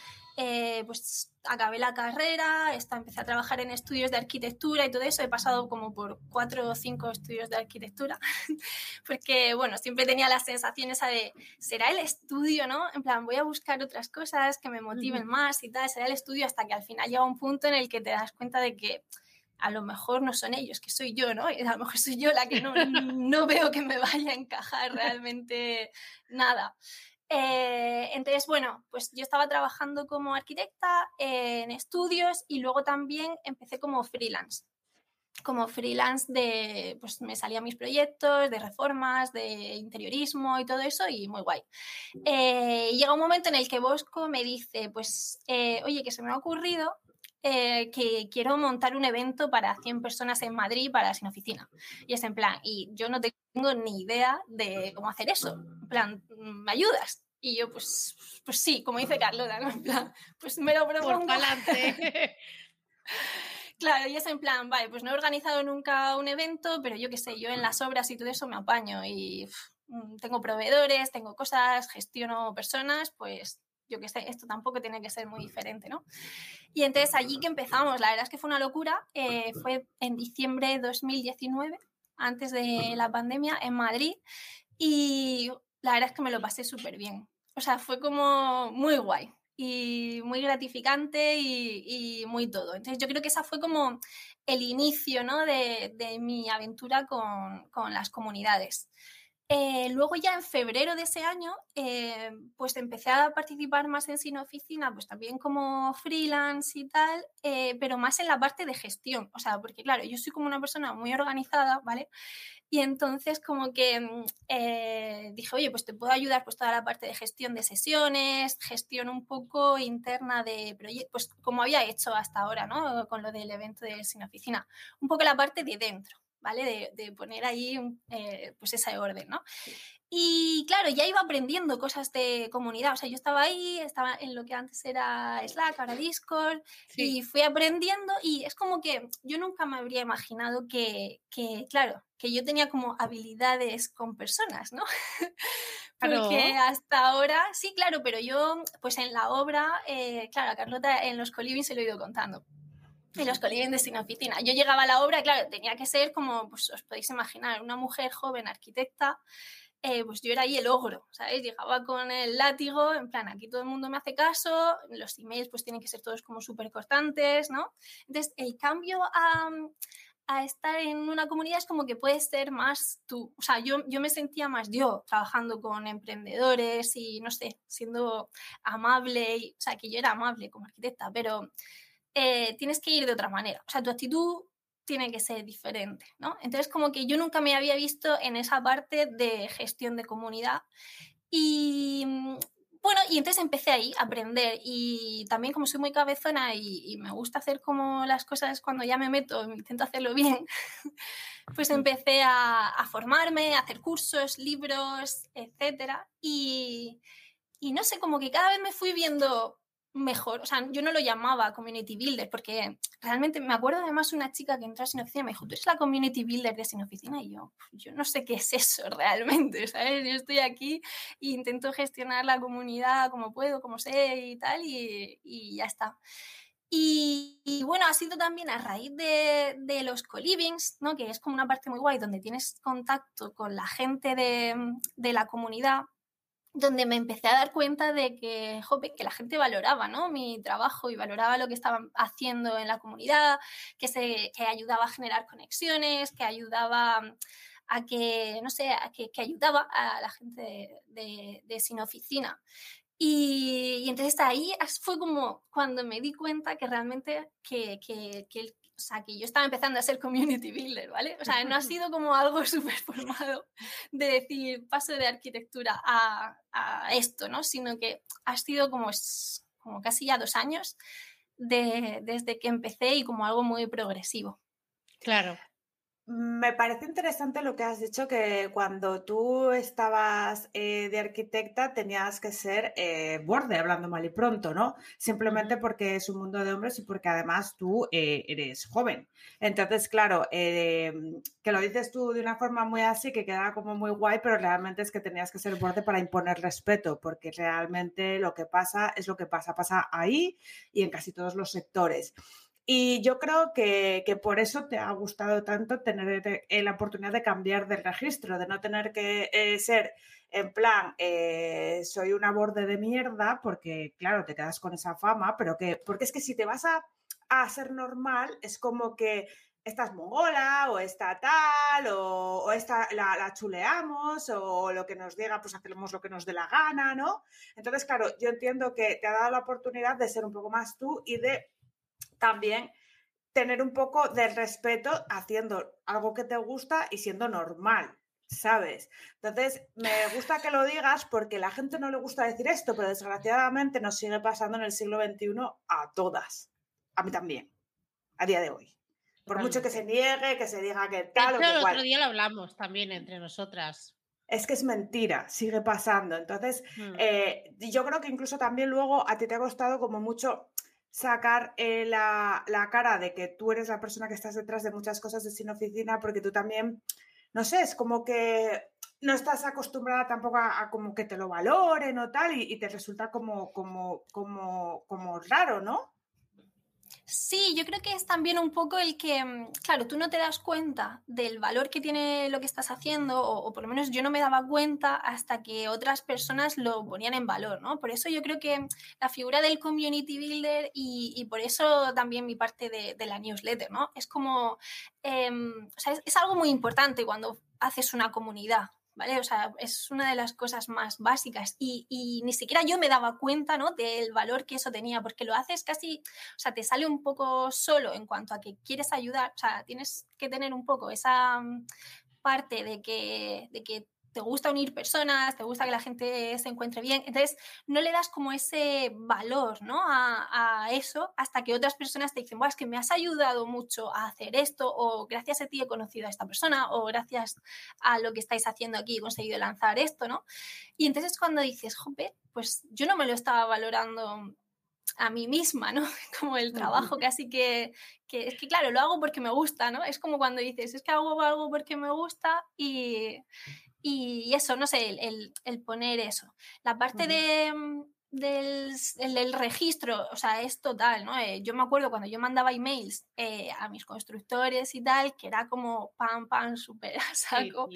eh, pues acabé la carrera, empecé a trabajar en estudios de arquitectura y todo eso. He pasado como por cuatro o cinco estudios de arquitectura, porque, bueno, siempre tenía la sensación esa de, ¿será el estudio, no? En plan, voy a buscar otras cosas que me motiven más y tal, será el estudio hasta que al final llega un punto en el que te das cuenta de que a lo mejor no son ellos, que soy yo, ¿no? A lo mejor soy yo la que no, no veo que me vaya a encajar realmente nada. Eh, entonces, bueno, pues yo estaba trabajando como arquitecta en estudios y luego también empecé como freelance. Como freelance de, pues me salían mis proyectos de reformas, de interiorismo y todo eso y muy guay. Eh, llega un momento en el que Bosco me dice, pues, eh, oye, que se me ha ocurrido que quiero montar un evento para 100 personas en Madrid para sin oficina. Y es en plan, y yo no tengo ni idea de cómo hacer eso. En plan, ¿me ayudas? Y yo, pues, pues sí, como dice Carlota, ¿no? En plan, pues me lo propongo.
Por adelante.
claro, y es en plan, vale, pues no he organizado nunca un evento, pero yo qué sé, yo en las obras y todo eso me apaño y mm, tengo proveedores, tengo cosas, gestiono personas, pues yo qué sé, esto tampoco tiene que ser muy diferente, ¿no? Y entonces allí que empezamos, la verdad es que fue una locura, eh, fue en diciembre de 2019, antes de la pandemia, en Madrid, y la verdad es que me lo pasé súper bien. O sea, fue como muy guay y muy gratificante y, muy todo. Entonces yo creo que esa fue como el inicio ¿no? de, de, mi aventura con, con las comunidades. Eh, luego ya en febrero de ese año, eh, pues empecé a participar más en Sin Oficina, pues también como freelance y tal, eh, pero más en la parte de gestión. O sea, porque claro, yo soy como una persona muy organizada, ¿vale? Y entonces como que mm, dije, oye, pues te puedo ayudar pues toda la parte de gestión de sesiones, gestión un poco interna de proyectos, pues como había hecho hasta ahora, ¿no? Con lo del evento de Sin Oficina. Un poco la parte de dentro, ¿vale? De, poner ahí eh, pues ese orden, ¿no? Y claro, ya iba aprendiendo cosas de comunidad. O sea, yo estaba ahí, estaba en lo que antes era Slack, ahora Discord, y fui aprendiendo y es como que yo nunca me habría imaginado que, claro, que yo tenía como habilidades con personas, ¿no? Porque hasta ahora, sí, claro, pero yo, pues en la obra, eh, claro, a Carlota en los colibis se lo he ido contando y los colibríes de sin oficina. Yo llegaba a la obra, claro, tenía que ser como, pues os podéis imaginar, una mujer joven arquitecta, eh, pues yo era ahí el ogro, ¿sabes? Llegaba con el látigo, en plan, aquí todo el mundo me hace caso, los emails pues tienen que ser todos como súper cortantes, ¿no? Entonces, el cambio a, a, estar en una comunidad es como que puedes ser más tú, o sea, yo, yo me sentía más yo trabajando con emprendedores y, no sé, siendo amable, y, o sea, que yo era amable como arquitecta, pero eh, tienes que ir de otra manera. O sea, tu actitud tiene que ser diferente, ¿no? Entonces, como que yo nunca me había visto en esa parte de gestión de comunidad. Y mm, bueno, y entonces empecé ahí a aprender y también como soy muy cabezona y, me gusta hacer como las cosas cuando ya me meto, intento hacerlo bien, pues empecé a, a formarme, a hacer cursos, libros, etcétera. Y, y no sé, como que cada vez me fui viendo mejor, o sea, yo no lo llamaba community builder porque realmente me acuerdo además una chica que entró a Sin Oficina y me dijo, tú eres la community builder de Sin Oficina y yo, yo no sé qué es eso realmente, ¿sabes? Yo estoy aquí e intento gestionar la comunidad como puedo, como sé y tal y, y ya está. Y, bueno, ha sido también a raíz de, de los co-livings, ¿no? que es como una parte muy guay donde tienes contacto con la gente de, de la comunidad donde me empecé a dar cuenta de que, que la gente valoraba ¿no? mi trabajo y valoraba lo que estaban haciendo en la comunidad, que, se, que ayudaba a generar conexiones, que ayudaba a que, no sé, a que, que ayudaba a la gente de, de, Sin Oficina. Y, y, entonces ahí fue como cuando me di cuenta que realmente que, que, que o sea, que yo estaba empezando a ser community builder, ¿vale? O sea, no ha sido como algo súper formado de decir paso de arquitectura a, a, esto, ¿no? Sino que ha sido como, como casi ya dos años de, desde que empecé y como algo muy progresivo.
Claro.
Me parece interesante lo que has dicho, que cuando tú estabas eh, de arquitecta tenías que ser eh, borde, hablando mal y pronto, ¿no? Simplemente porque es un mundo de hombres y porque además tú eh, eres joven. Entonces, claro, que lo dices tú de una forma muy así, que queda como muy guay, pero realmente es que tenías que ser borde para imponer respeto, porque realmente lo que pasa es lo que pasa, pasa ahí y en casi todos los sectores. Y yo creo que, por eso te ha gustado tanto tener eh, la oportunidad de cambiar de registro, de no tener que eh, ser en plan, eh, soy una borde de mierda, porque claro, te quedas con esa fama, pero que, porque es que si te vas a, a ser normal, es como que estás mongola o está tal o, o esta, la, la, chuleamos o lo que nos diga, pues hacemos lo que nos dé la gana, ¿no? Entonces, claro, yo entiendo que te ha dado la oportunidad de ser un poco más tú y de también tener un poco de respeto haciendo algo que te gusta y siendo normal, ¿sabes? Entonces, me gusta que lo digas porque la gente no le gusta decir esto, pero desgraciadamente nos sigue pasando en el siglo XXI a todas. A mí también, a día de hoy. Por mucho que se niegue, que se diga que tal o que
el otro día lo hablamos también entre nosotras.
Es que es mentira, sigue pasando. Entonces, mm. eh, yo creo que incluso también luego a ti te ha costado como mucho sacar eh, la, cara de que tú eres la persona que estás detrás de muchas cosas de sin oficina, porque tú también, no sé, es como que no estás acostumbrada tampoco a, como que te lo valoren o tal, y, y, te resulta como, como, como, como raro, ¿no?
Sí, yo creo que es también un poco el que, mm, claro, tú no te das cuenta del valor que tiene lo que estás haciendo, o, por lo menos yo no me daba cuenta hasta que otras personas lo ponían en valor, ¿no? Por eso yo creo que la figura del community builder y, por eso también mi parte de, la newsletter, ¿no? Es como, em, o sea, es algo muy importante cuando haces una comunidad, ¿vale? O sea, es una de las cosas más básicas y, ni siquiera yo me daba cuenta, ¿no? Del valor que eso tenía, porque lo haces casi, o sea, te sale un poco solo en cuanto a que quieres ayudar, o sea, tienes que tener un poco esa mm, parte de que, de que te gusta unir personas, te gusta que la gente se encuentre bien, entonces no le das como ese valor ¿no? a, eso hasta que otras personas te dicen, es que me has ayudado mucho a hacer esto o gracias a ti he conocido a esta persona o gracias a lo que estáis haciendo aquí he conseguido lanzar esto, ¿no? Y entonces cuando dices, jope, pues yo no me lo estaba valorando a mí misma, ¿no? Como el trabajo casi que, que, es que, claro, lo hago porque me gusta, ¿no? Es como cuando dices, es que hago algo porque me gusta y, y eso, no sé, el, el, poner eso. La parte de, mm, del, el, registro, o sea, es total, ¿no? Eh, yo me acuerdo cuando yo mandaba emails eh, a mis constructores y tal, que era como pam, pam, súper a saco.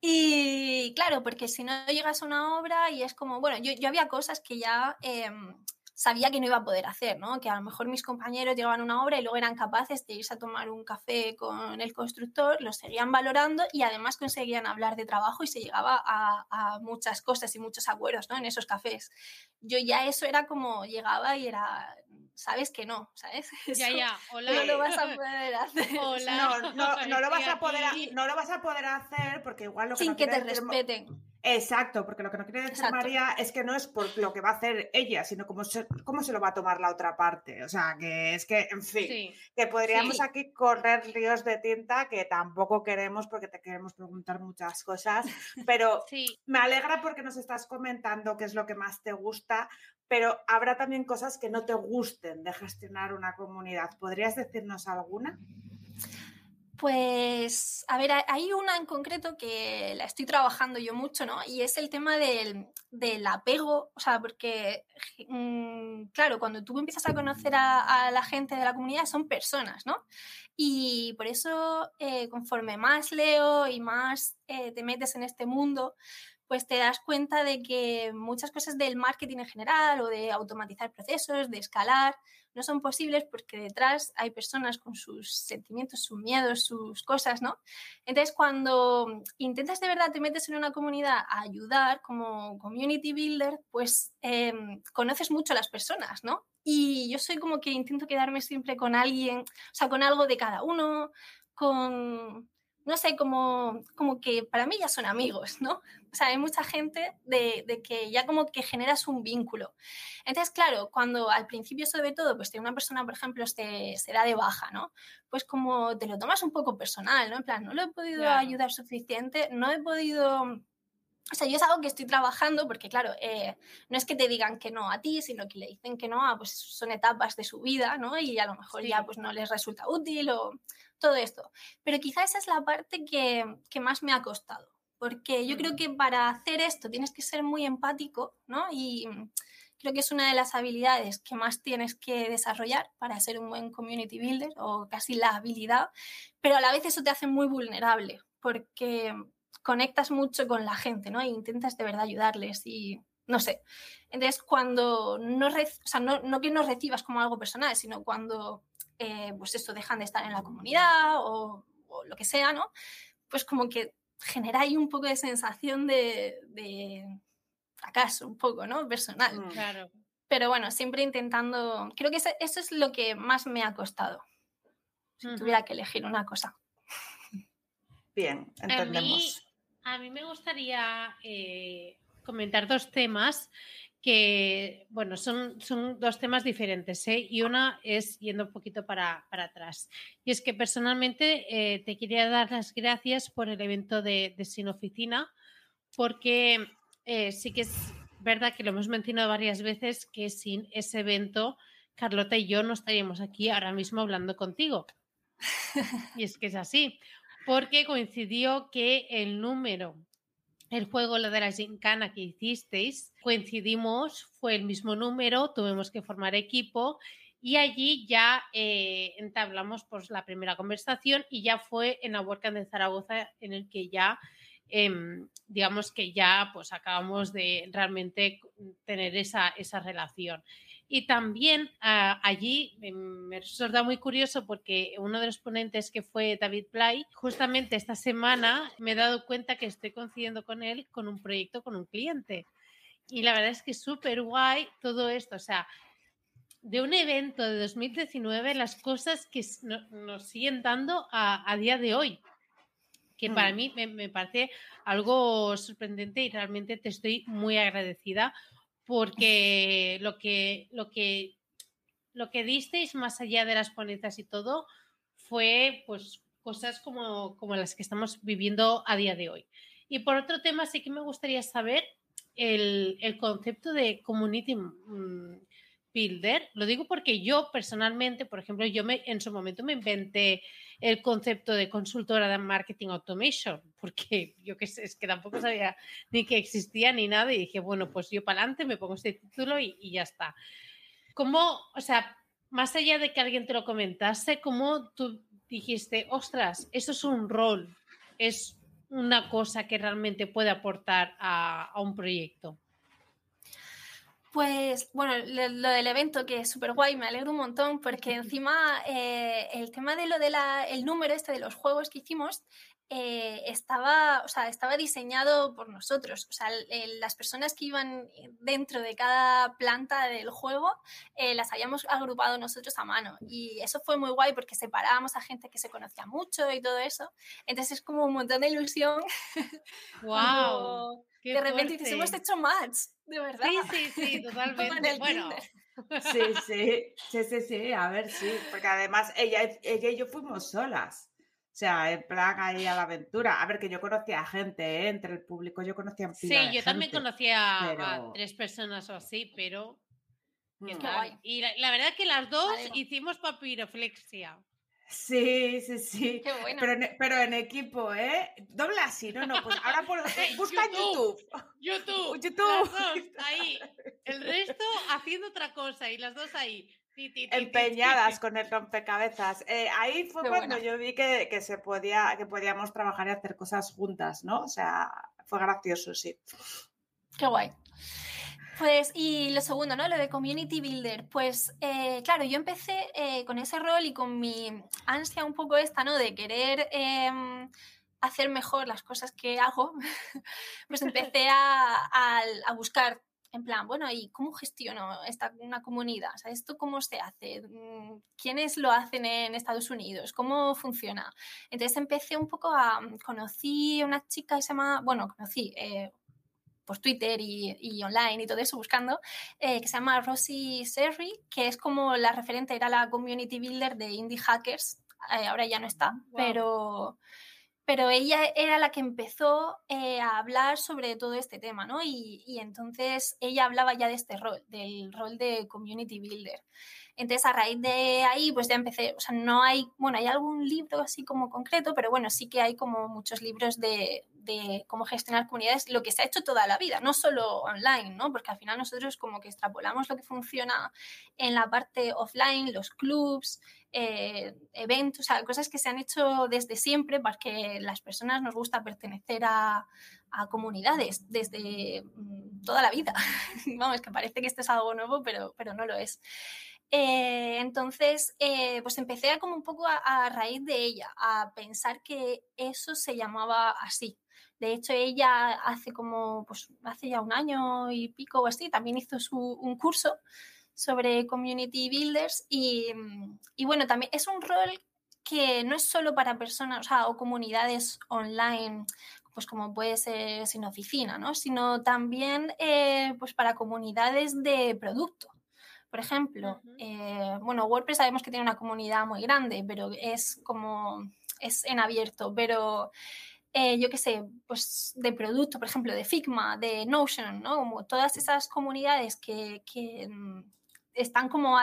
Y claro, porque si no llegas a una obra y es como, bueno, yo, yo había cosas que ya... Em, sabía que no iba a poder hacer, ¿no? Que a lo mejor mis compañeros llegaban a una obra y luego eran capaces de irse a tomar un café con el constructor, lo seguían valorando y además conseguían hablar de trabajo y se llegaba a, muchas cosas y muchos acuerdos, ¿no? En esos cafés. Yo ya eso era como llegaba y era, sabes que no, ¿sabes?
ya, ya, hola.
No lo vas a poder hacer.
No, no, no, lo vas a poder, no lo vas a poder hacer porque igual lo
que Sin que te respeten.
Exacto, porque lo que no quiere decir María es que no es por lo que va a hacer ella, sino cómo se, cómo se lo va a tomar la otra parte. O sea, que es que, en fin, que podríamos aquí correr ríos de tinta que tampoco queremos porque te queremos preguntar muchas cosas, pero me alegra porque nos estás comentando qué es lo que más te gusta, pero habrá también cosas que no te gusten de gestionar una comunidad. ¿Podrías decirnos alguna?
Pues, a ver, hay una en concreto que la estoy trabajando yo mucho, ¿no? Y es el tema del, apego, o sea, porque, mm, claro, cuando tú empiezas a conocer a, la gente de la comunidad son personas, ¿no? Y por eso, eh, conforme más leo y más eh, te metes en este mundo, pues te das cuenta de que muchas cosas del marketing en general o de automatizar procesos, de escalar, no son posibles porque detrás hay personas con sus sentimientos, sus miedos, sus cosas, ¿no? Entonces, cuando intentas de verdad te metes en una comunidad a ayudar como community builder, pues em, conoces mucho a las personas, ¿no? Y yo soy como que intento quedarme siempre con alguien, o sea, con algo de cada uno, con no sé, como, como que para mí ya son amigos, ¿no? O sea, hay mucha gente de, de, que ya como que generas un vínculo. Entonces, claro, cuando al principio sobre todo, pues una persona, por ejemplo, se, se da de baja, ¿no? Pues como te lo tomas un poco personal, ¿no? En plan, no lo he podido claro. ayudar suficiente, no he podido o sea, yo es algo que estoy trabajando porque, claro, eh, no es que te digan que no a ti, sino que le dicen que no a, pues son etapas de su vida, ¿no? Y a lo mejor sí. ya pues no les resulta útil o todo esto. Pero quizá esa es la parte que, que más me ha costado, porque yo creo que para hacer esto tienes que ser muy empático, ¿no? Y creo que es una de las habilidades que más tienes que desarrollar para ser un buen community builder o casi la habilidad, pero a la vez eso te hace muy vulnerable, porque conectas mucho con la gente, ¿no? E intentas de verdad ayudarles y no sé. Entonces, cuando no, o sea, no, no que no recibas como algo personal, sino cuando, eh, pues eso, dejan de estar en la comunidad o, o, lo que sea, ¿no? Pues como que genera ahí un poco de sensación de, de fracaso, un poco, ¿no? Personal.
Mm, Claro.
Pero bueno, siempre intentando, creo que eso, es lo que más me ha costado, si tuviera que elegir una cosa.
Bien,
A mí,
entendemos.
a mí me gustaría eh, comentar dos temas que, bueno, son, son dos temas diferentes, ¿eh? Y una es yendo un poquito para, para atrás. Y es que personalmente eh, te quería dar las gracias por el evento de, de Sin Oficina, porque eh, sí que es verdad que lo hemos mencionado varias veces que sin ese evento Carlota y yo no estaríamos aquí ahora mismo hablando contigo. Y es que es así, porque coincidió que el número, el juego, de la gincana que hicisteis, coincidimos, fue el mismo número, tuvimos que formar equipo y allí ya eh, entablamos pues, la primera conversación y ya fue en la WordCamp de Zaragoza en el que ya em, digamos que ya pues acabamos de realmente tener esa, esa relación. Y también ah, allí me resulta muy curioso porque uno de los ponentes que fue David Blay, justamente esta semana me he dado cuenta que estoy coincidiendo con él con un proyecto con un cliente. Y la verdad es que es súper guay todo esto. O sea, de un evento de 2019, las cosas que no- nos siguen dando a, a día de hoy que para
Mm.
mí me, me parece algo sorprendente y realmente te estoy muy agradecida porque lo que, lo que, lo que disteis más allá de las ponencias y todo fue pues cosas como, como las que estamos viviendo a día de hoy. Y por otro tema sí que me gustaría saber el, el concepto de community mm, builder. Lo digo porque yo personalmente, por ejemplo, yo en su momento me inventé el concepto de consultora de marketing automation, porque yo qué sé, es que tampoco sabía ni que existía ni nada y dije, bueno, pues yo para adelante me pongo este título y, ya está. ¿Cómo, o sea, más allá de que alguien te lo comentase, cómo tú dijiste, ostras, eso es un rol, es una cosa que realmente puede aportar a un proyecto?
Pues bueno, lo, lo del evento que es súper guay, me alegro un montón porque encima eh, el tema de lo del el número este de los juegos que hicimos eh, estaba, o sea, estaba diseñado por nosotros. O sea, el- las personas que iban dentro de cada planta del juego eh, las habíamos agrupado nosotros a mano. Y eso fue muy guay porque separábamos a gente que se conocía mucho y todo eso. Entonces es como un montón de ilusión.
¡Wow! ¡Qué
de repente dices, hemos hecho match, de verdad.
Sí, sí, sí, totalmente. Bueno.
Sí, sí, sí, sí, sí, a ver, sí, porque además ella, ella y yo fuimos solas. O sea, en plan ahí a la aventura. A ver, que yo conocía a gente, ¿eh? entre el público yo conocía a
sí, yo también conocía a tres personas o así, pero
Mm.
Y la, la verdad que las dos hicimos papiroflexia.
Sí, sí, sí.
Qué bueno.
Pero en, pero en equipo, ¿eh? Dobla así, no, no, pues ahora por, busca en
YouTube.
YouTube.
YouTube,
YouTube.
las dos ahí. El resto haciendo otra cosa y las dos ahí. Ti, ti, ti, ti, ti.
Empeñadas con el rompecabezas. Eh, ahí fue
Qué
cuando
buena.
yo vi que, que se podía, que podíamos trabajar y hacer cosas juntas, ¿no? O sea, fue gracioso, sí.
Qué guay. Pues, y lo segundo, ¿no? Lo de community builder. Pues, eh, claro, yo empecé eh, con ese rol y con mi ansia un poco esta, ¿no? De querer em, hacer mejor las cosas que hago, pues empecé a, buscar en plan, bueno, ¿y cómo gestiono esta, una comunidad? ¿esto cómo se hace? Mm, ¿Quiénes lo hacen en Estados Unidos? ¿Cómo funciona? Entonces empecé un poco a, conocí a una chica que se llama, bueno, conocí, eh, por Twitter y, online y todo eso buscando, eh, que se llama Rosie Serry, que es como la referente, era la community builder de Indie Hackers, eh, ahora ya no está, pero, pero ella era la que empezó eh, a hablar sobre todo este tema, ¿no? Y, y, entonces ella hablaba ya de este rol, del rol de community builder. Entonces, a raíz de ahí, pues ya empecé, o sea, no hay, bueno, hay algún libro así como concreto, pero bueno, sí que hay como muchos libros de, de cómo gestionar comunidades, lo que se ha hecho toda la vida, no solo online, ¿no? Porque al final nosotros como que extrapolamos lo que funciona en la parte offline, los clubs, eh, eventos, cosas que se han hecho desde siempre, porque las personas nos gusta pertenecer a, a comunidades desde mm, toda la vida. Vamos, que parece que esto es algo nuevo, pero, pero no lo es. Eh, entonces, eh, pues empecé a como un poco a, raíz de ella, a pensar que eso se llamaba así. De hecho, ella hace como, pues hace ya un año y pico o así, también hizo su, un curso sobre community builders y, y, bueno, también es un rol que no es solo para personas o, sea, o comunidades online, pues como puede ser sin oficina, ¿no? Sino también eh, pues para comunidades de producto. Por ejemplo, eh, bueno, WordPress sabemos que tiene una comunidad muy grande, pero es como, es en abierto, pero eh, yo qué sé, pues de producto, por ejemplo, de Figma, de Notion, ¿no? Como todas esas comunidades que, que mm, están como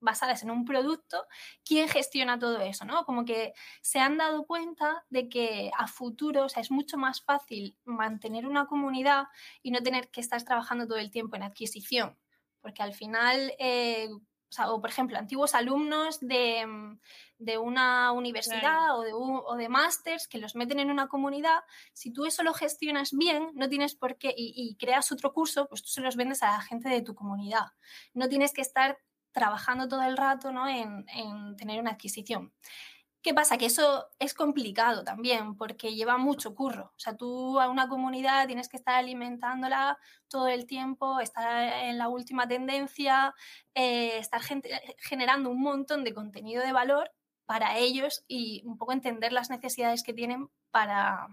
basadas en un producto, ¿quién gestiona todo eso? ¿no? Como que se han dado cuenta de que a futuro o sea, es mucho más fácil mantener una comunidad y no tener que estar trabajando todo el tiempo en adquisición porque al final, eh, o, por ejemplo, antiguos alumnos de, mm, una universidad o de, o de másters que los meten en una comunidad, si tú eso lo gestionas bien, no tienes por qué, y, creas otro curso, pues tú se los vendes a la gente de tu comunidad. No tienes que estar trabajando todo el rato ¿no? en, en tener una adquisición. ¿Qué pasa? Que eso es complicado también porque lleva mucho curro. O sea, tú a una comunidad tienes que estar alimentándola todo el tiempo, estar en la última tendencia, eh, estar generando un montón de contenido de valor para ellos y un poco entender las necesidades que tienen para,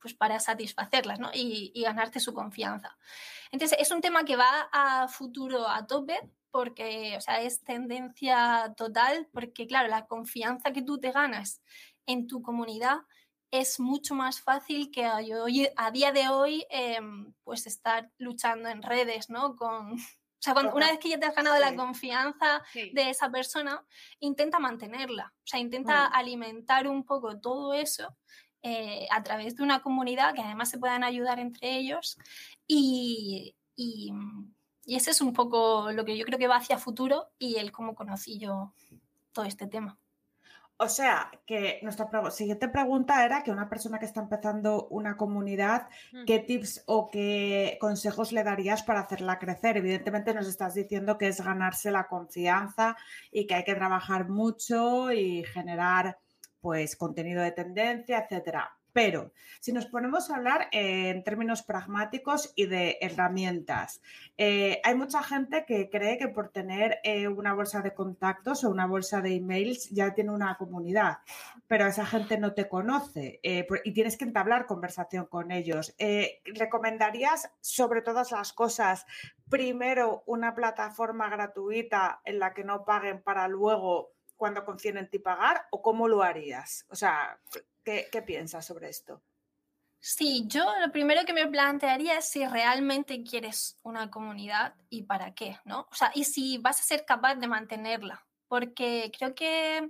pues para satisfacerlas ¿no? y ganarte su confianza. Entonces, es un tema que va a futuro a tope porque, o sea, es tendencia total, porque claro, la confianza que tú te ganas en tu comunidad es mucho más fácil que a, a día de hoy, em, pues estar luchando en redes, ¿no? Con, o sea, una vez que ya te has ganado la confianza de esa persona, intenta mantenerla, o sea, intenta alimentar un poco todo eso eh, a través de una comunidad que además se puedan ayudar entre ellos y, y y ese es un poco lo que yo creo que va hacia futuro y el cómo conocí yo todo este tema.
O sea, que nuestra siguiente pregunta era que una persona que está empezando una comunidad, mm. ¿qué tips o qué consejos le darías para hacerla crecer? Evidentemente nos estás diciendo que es ganarse la confianza y que hay que trabajar mucho y generar pues contenido de tendencia, etcétera. Pero si nos ponemos a hablar en términos pragmáticos y de herramientas, eh, hay mucha gente que cree que por tener eh, una bolsa de contactos o una bolsa de emails ya tiene una comunidad, pero esa gente no te conoce eh, y tienes que entablar conversación con ellos. ¿Recomendarías sobre todas las cosas primero una plataforma gratuita en la que no paguen para luego cuando confíen en ti pagar o cómo lo harías? O sea, ¿Qué, piensas sobre esto?
Sí, yo lo primero que me plantearía es si realmente quieres una comunidad y para qué, ¿no? O sea, y si vas a ser capaz de mantenerla, porque creo que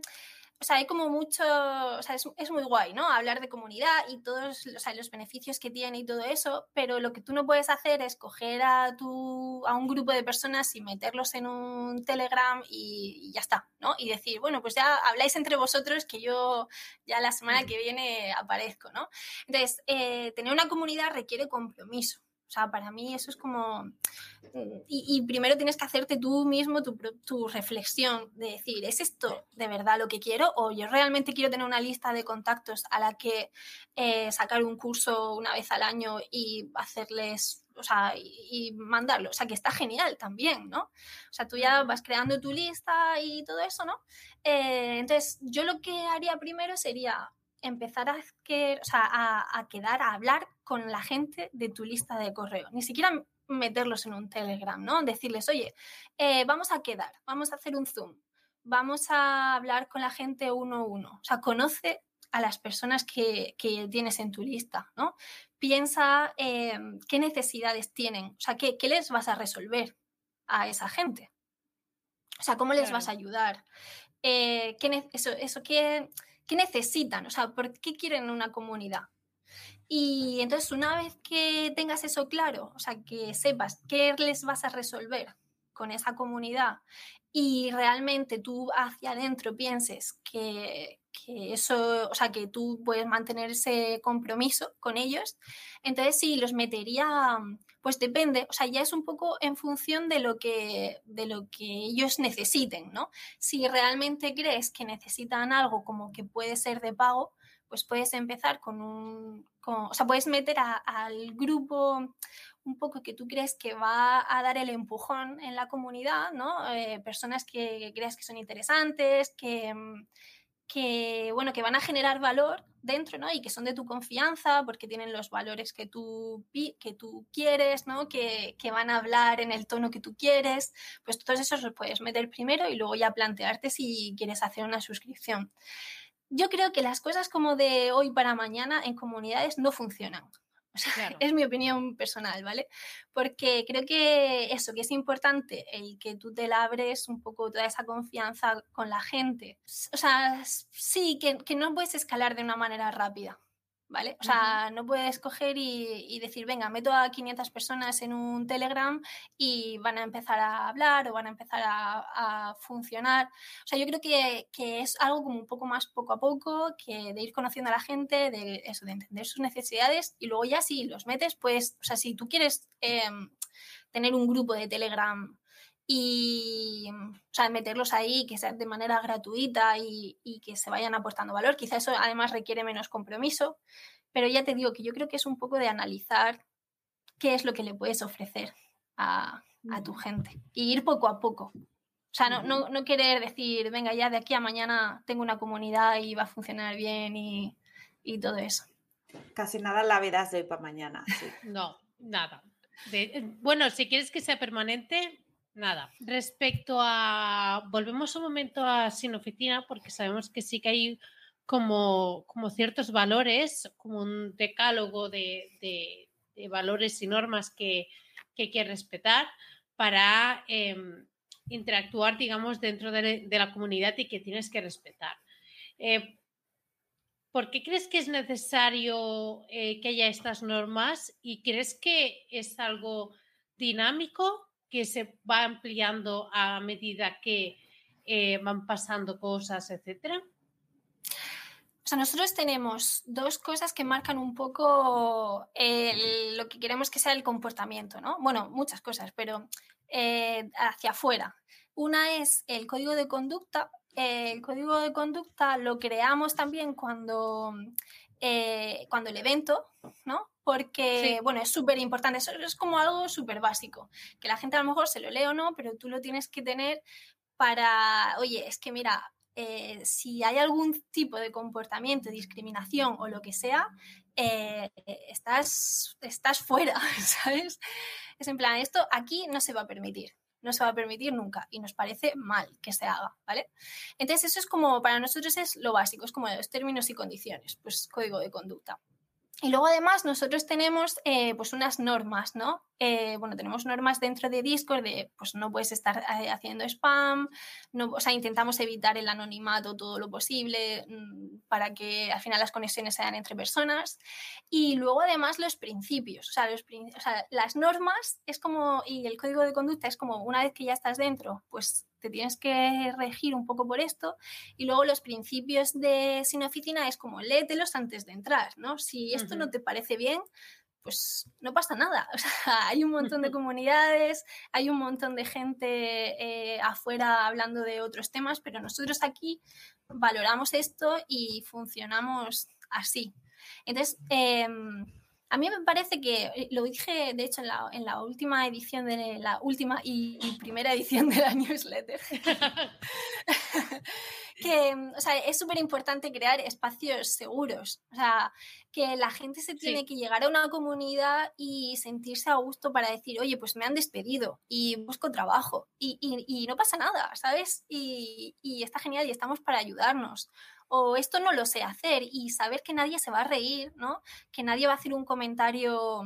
o sea, hay como mucho, o sea, es, muy guay, ¿no? Hablar de comunidad y todos o sea, los beneficios que tiene y todo eso, pero lo que tú no puedes hacer es coger a, tu, a un grupo de personas y meterlos en un Telegram y, ya está, ¿no? Y decir, bueno, pues ya habláis entre vosotros que yo ya la semana que viene aparezco, ¿no? Entonces, eh, tener una comunidad requiere compromiso. O sea, para mí eso es como... Y, primero tienes que hacerte tú mismo tu, tu, reflexión de decir, ¿es esto de verdad lo que quiero? ¿O yo realmente quiero tener una lista de contactos a la que eh, sacar un curso una vez al año y hacerles o sea, y, mandarlo. O sea, que está genial también, ¿no? O sea, tú ya vas creando tu lista y todo eso, ¿no? Eh, entonces, yo lo que haría primero sería empezar a, que, o sea, a, quedar, a hablar con la gente de tu lista de correo. Ni siquiera meterlos en un Telegram, ¿no? Decirles, oye, eh, vamos a quedar, vamos a hacer un Zoom, vamos a hablar con la gente uno a uno. O sea, conoce a las personas que, tienes en tu lista, ¿no? Piensa em, qué necesidades tienen, o sea, qué, les vas a resolver a esa gente. O sea, cómo les vas a ayudar. Eh, ¿qué, eso, eso, ¿qué, ¿qué necesitan? O sea, ¿por qué quieren una comunidad? Y entonces una vez que tengas eso claro, o sea, que sepas qué les vas a resolver con esa comunidad y realmente tú hacia adentro pienses que, que eso, o sea, que tú puedes mantener ese compromiso con ellos, entonces sí, los metería, pues depende, o sea, ya es un poco en función de lo que, de lo que ellos necesiten, ¿no? Si realmente crees que necesitan algo como que puede ser de pago, pues puedes empezar con un, o sea, puedes meter al grupo un poco que tú crees que va a dar el empujón en la comunidad, ¿no? Eh, personas que creas que son interesantes, que, que, bueno, que van a generar valor dentro, ¿no? Y que son de tu confianza porque tienen los valores que tú, que tú quieres, ¿no? Que, que, van a hablar en el tono que tú quieres. Pues todos esos los puedes meter primero y luego ya plantearte si quieres hacer una suscripción. Yo creo que las cosas como de hoy para mañana en comunidades no funcionan. Es mi opinión personal, ¿vale? Porque creo que eso, que es importante el que tú te labres un poco toda esa confianza con la gente. O sea, sí, que, que no puedes escalar de una manera rápida. ¿Vale? O sea, no puedes coger y, decir, venga, meto a 500 personas en un Telegram y van a empezar a hablar o van a empezar a, funcionar. O sea, yo creo que, es algo como un poco más poco a poco, que de ir conociendo a la gente, de eso, de entender sus necesidades y luego ya si los metes, pues, o sea, si tú quieres em, tener un grupo de Telegram y o sea, meterlos ahí, que sea de manera gratuita y, y, que se vayan aportando valor. Quizá eso además requiere menos compromiso, pero ya te digo que yo creo que es un poco de analizar qué es lo que le puedes ofrecer a, a tu gente y ir poco a poco. O sea, no, no, no, querer decir, venga, ya de aquí a mañana tengo una comunidad y va a funcionar bien y, y todo eso.
Casi nada la verás de hoy para mañana.
No, nada. Eh, bueno, si quieres que sea permanente, Nada. Respecto a. Volvemos un momento a Sin Oficina, porque sabemos que sí que hay como, como ciertos valores, como un decálogo de, de, valores y normas que, que, hay que respetar para em, interactuar, digamos, dentro de, la comunidad y que tienes que respetar. Eh, ¿Por qué crees que es necesario eh, que haya estas normas y crees que es algo dinámico que se va ampliando a medida que eh, van pasando cosas, etcétera?
O sea, nosotros tenemos dos cosas que marcan un poco lo que queremos que sea el comportamiento, ¿no? Bueno, muchas cosas, pero eh, hacia afuera. Una es el código de conducta. el código de conducta lo creamos también cuando, eh, cuando el evento, ¿no? Porque, bueno, es súper importante, eso es como algo súper básico, que la gente a lo mejor se lo lee o no, pero tú lo tienes que tener para, oye, es que mira, eh, si hay algún tipo de comportamiento, discriminación o lo que sea, eh, estás, estás fuera, ¿sabes? Es en plan, esto aquí no se va a permitir, no se va a permitir nunca y nos parece mal que se haga, ¿vale? Entonces eso es como, para nosotros es lo básico, es como los términos y condiciones, pues código de conducta. Y luego además nosotros tenemos eh, pues unas normas, ¿no? Eh, bueno, tenemos normas dentro de Discord de pues no puedes estar eh, haciendo spam, no, o sea, intentamos evitar el anonimato todo lo posible mm, para que al final las conexiones sean entre personas. Y luego además los principios, o sea, los, las normas es como, y el código de conducta es como una vez que ya estás dentro, pues te tienes que regir un poco por esto. Y luego los principios de sin oficina es como léetelos antes de entrar, ¿no? Si esto no te parece bien, pues no pasa nada. O sea, hay un montón de comunidades, hay un montón de gente eh, afuera hablando de otros temas, pero nosotros aquí valoramos esto y funcionamos así. Entonces, em, a mí me parece que, eh, lo dije de hecho en la, última edición de la última y, primera edición de la newsletter, que o sea, es súper importante crear espacios seguros, o sea, que la gente se tiene que llegar a una comunidad y sentirse a gusto para decir, oye, pues me han despedido y busco trabajo y, y no pasa nada, ¿sabes? Y, y está genial y estamos para ayudarnos o esto no lo sé hacer y saber que nadie se va a reír, ¿no? Que nadie va a hacer un comentario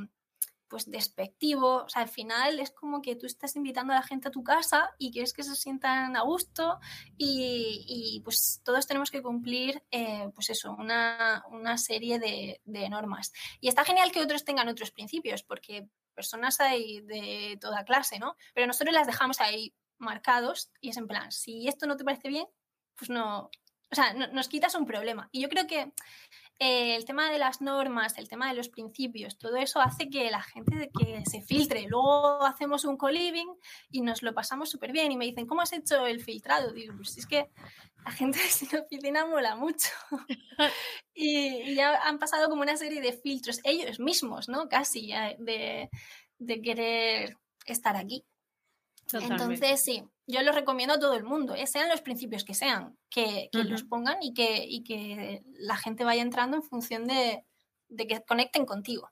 pues despectivo, o sea, al final es como que tú estás invitando a la gente a tu casa y quieres que se sientan a gusto y, pues todos tenemos que cumplir, eh, pues eso, una, serie de, de, normas. Y está genial que otros tengan otros principios, porque personas hay de toda clase, ¿no? Pero nosotros las dejamos ahí marcados y es en plan, si esto no te parece bien, pues no, o sea, nos quitas un problema. Y yo creo que eh, el tema de las normas, el tema de los principios, todo eso hace que la gente que se filtre. Luego hacemos un co-living y nos lo pasamos súper bien y me dicen, ¿cómo has hecho el filtrado? Digo, pues es que la gente de la oficina mola mucho. y, ya han pasado como una serie de filtros, ellos mismos, ¿no? Casi, de, de querer estar aquí. Entonces, sí, yo lo recomiendo a todo el mundo, ¿eh? sean los principios que sean, que, los pongan y que, que, la gente vaya entrando en función de, que conecten contigo.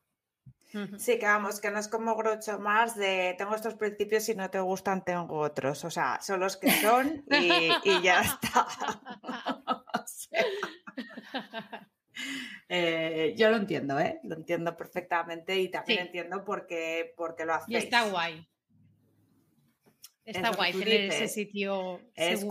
Sí, que vamos, que no es como Groucho más de tengo estos principios y no te gustan, tengo otros. O sea, son los que son y, ya está. Eh, yo lo entiendo, ¿eh? Lo entiendo perfectamente y también entiendo por qué, lo hacéis.
Y está guay. Está guay tener ese sitio.
Es,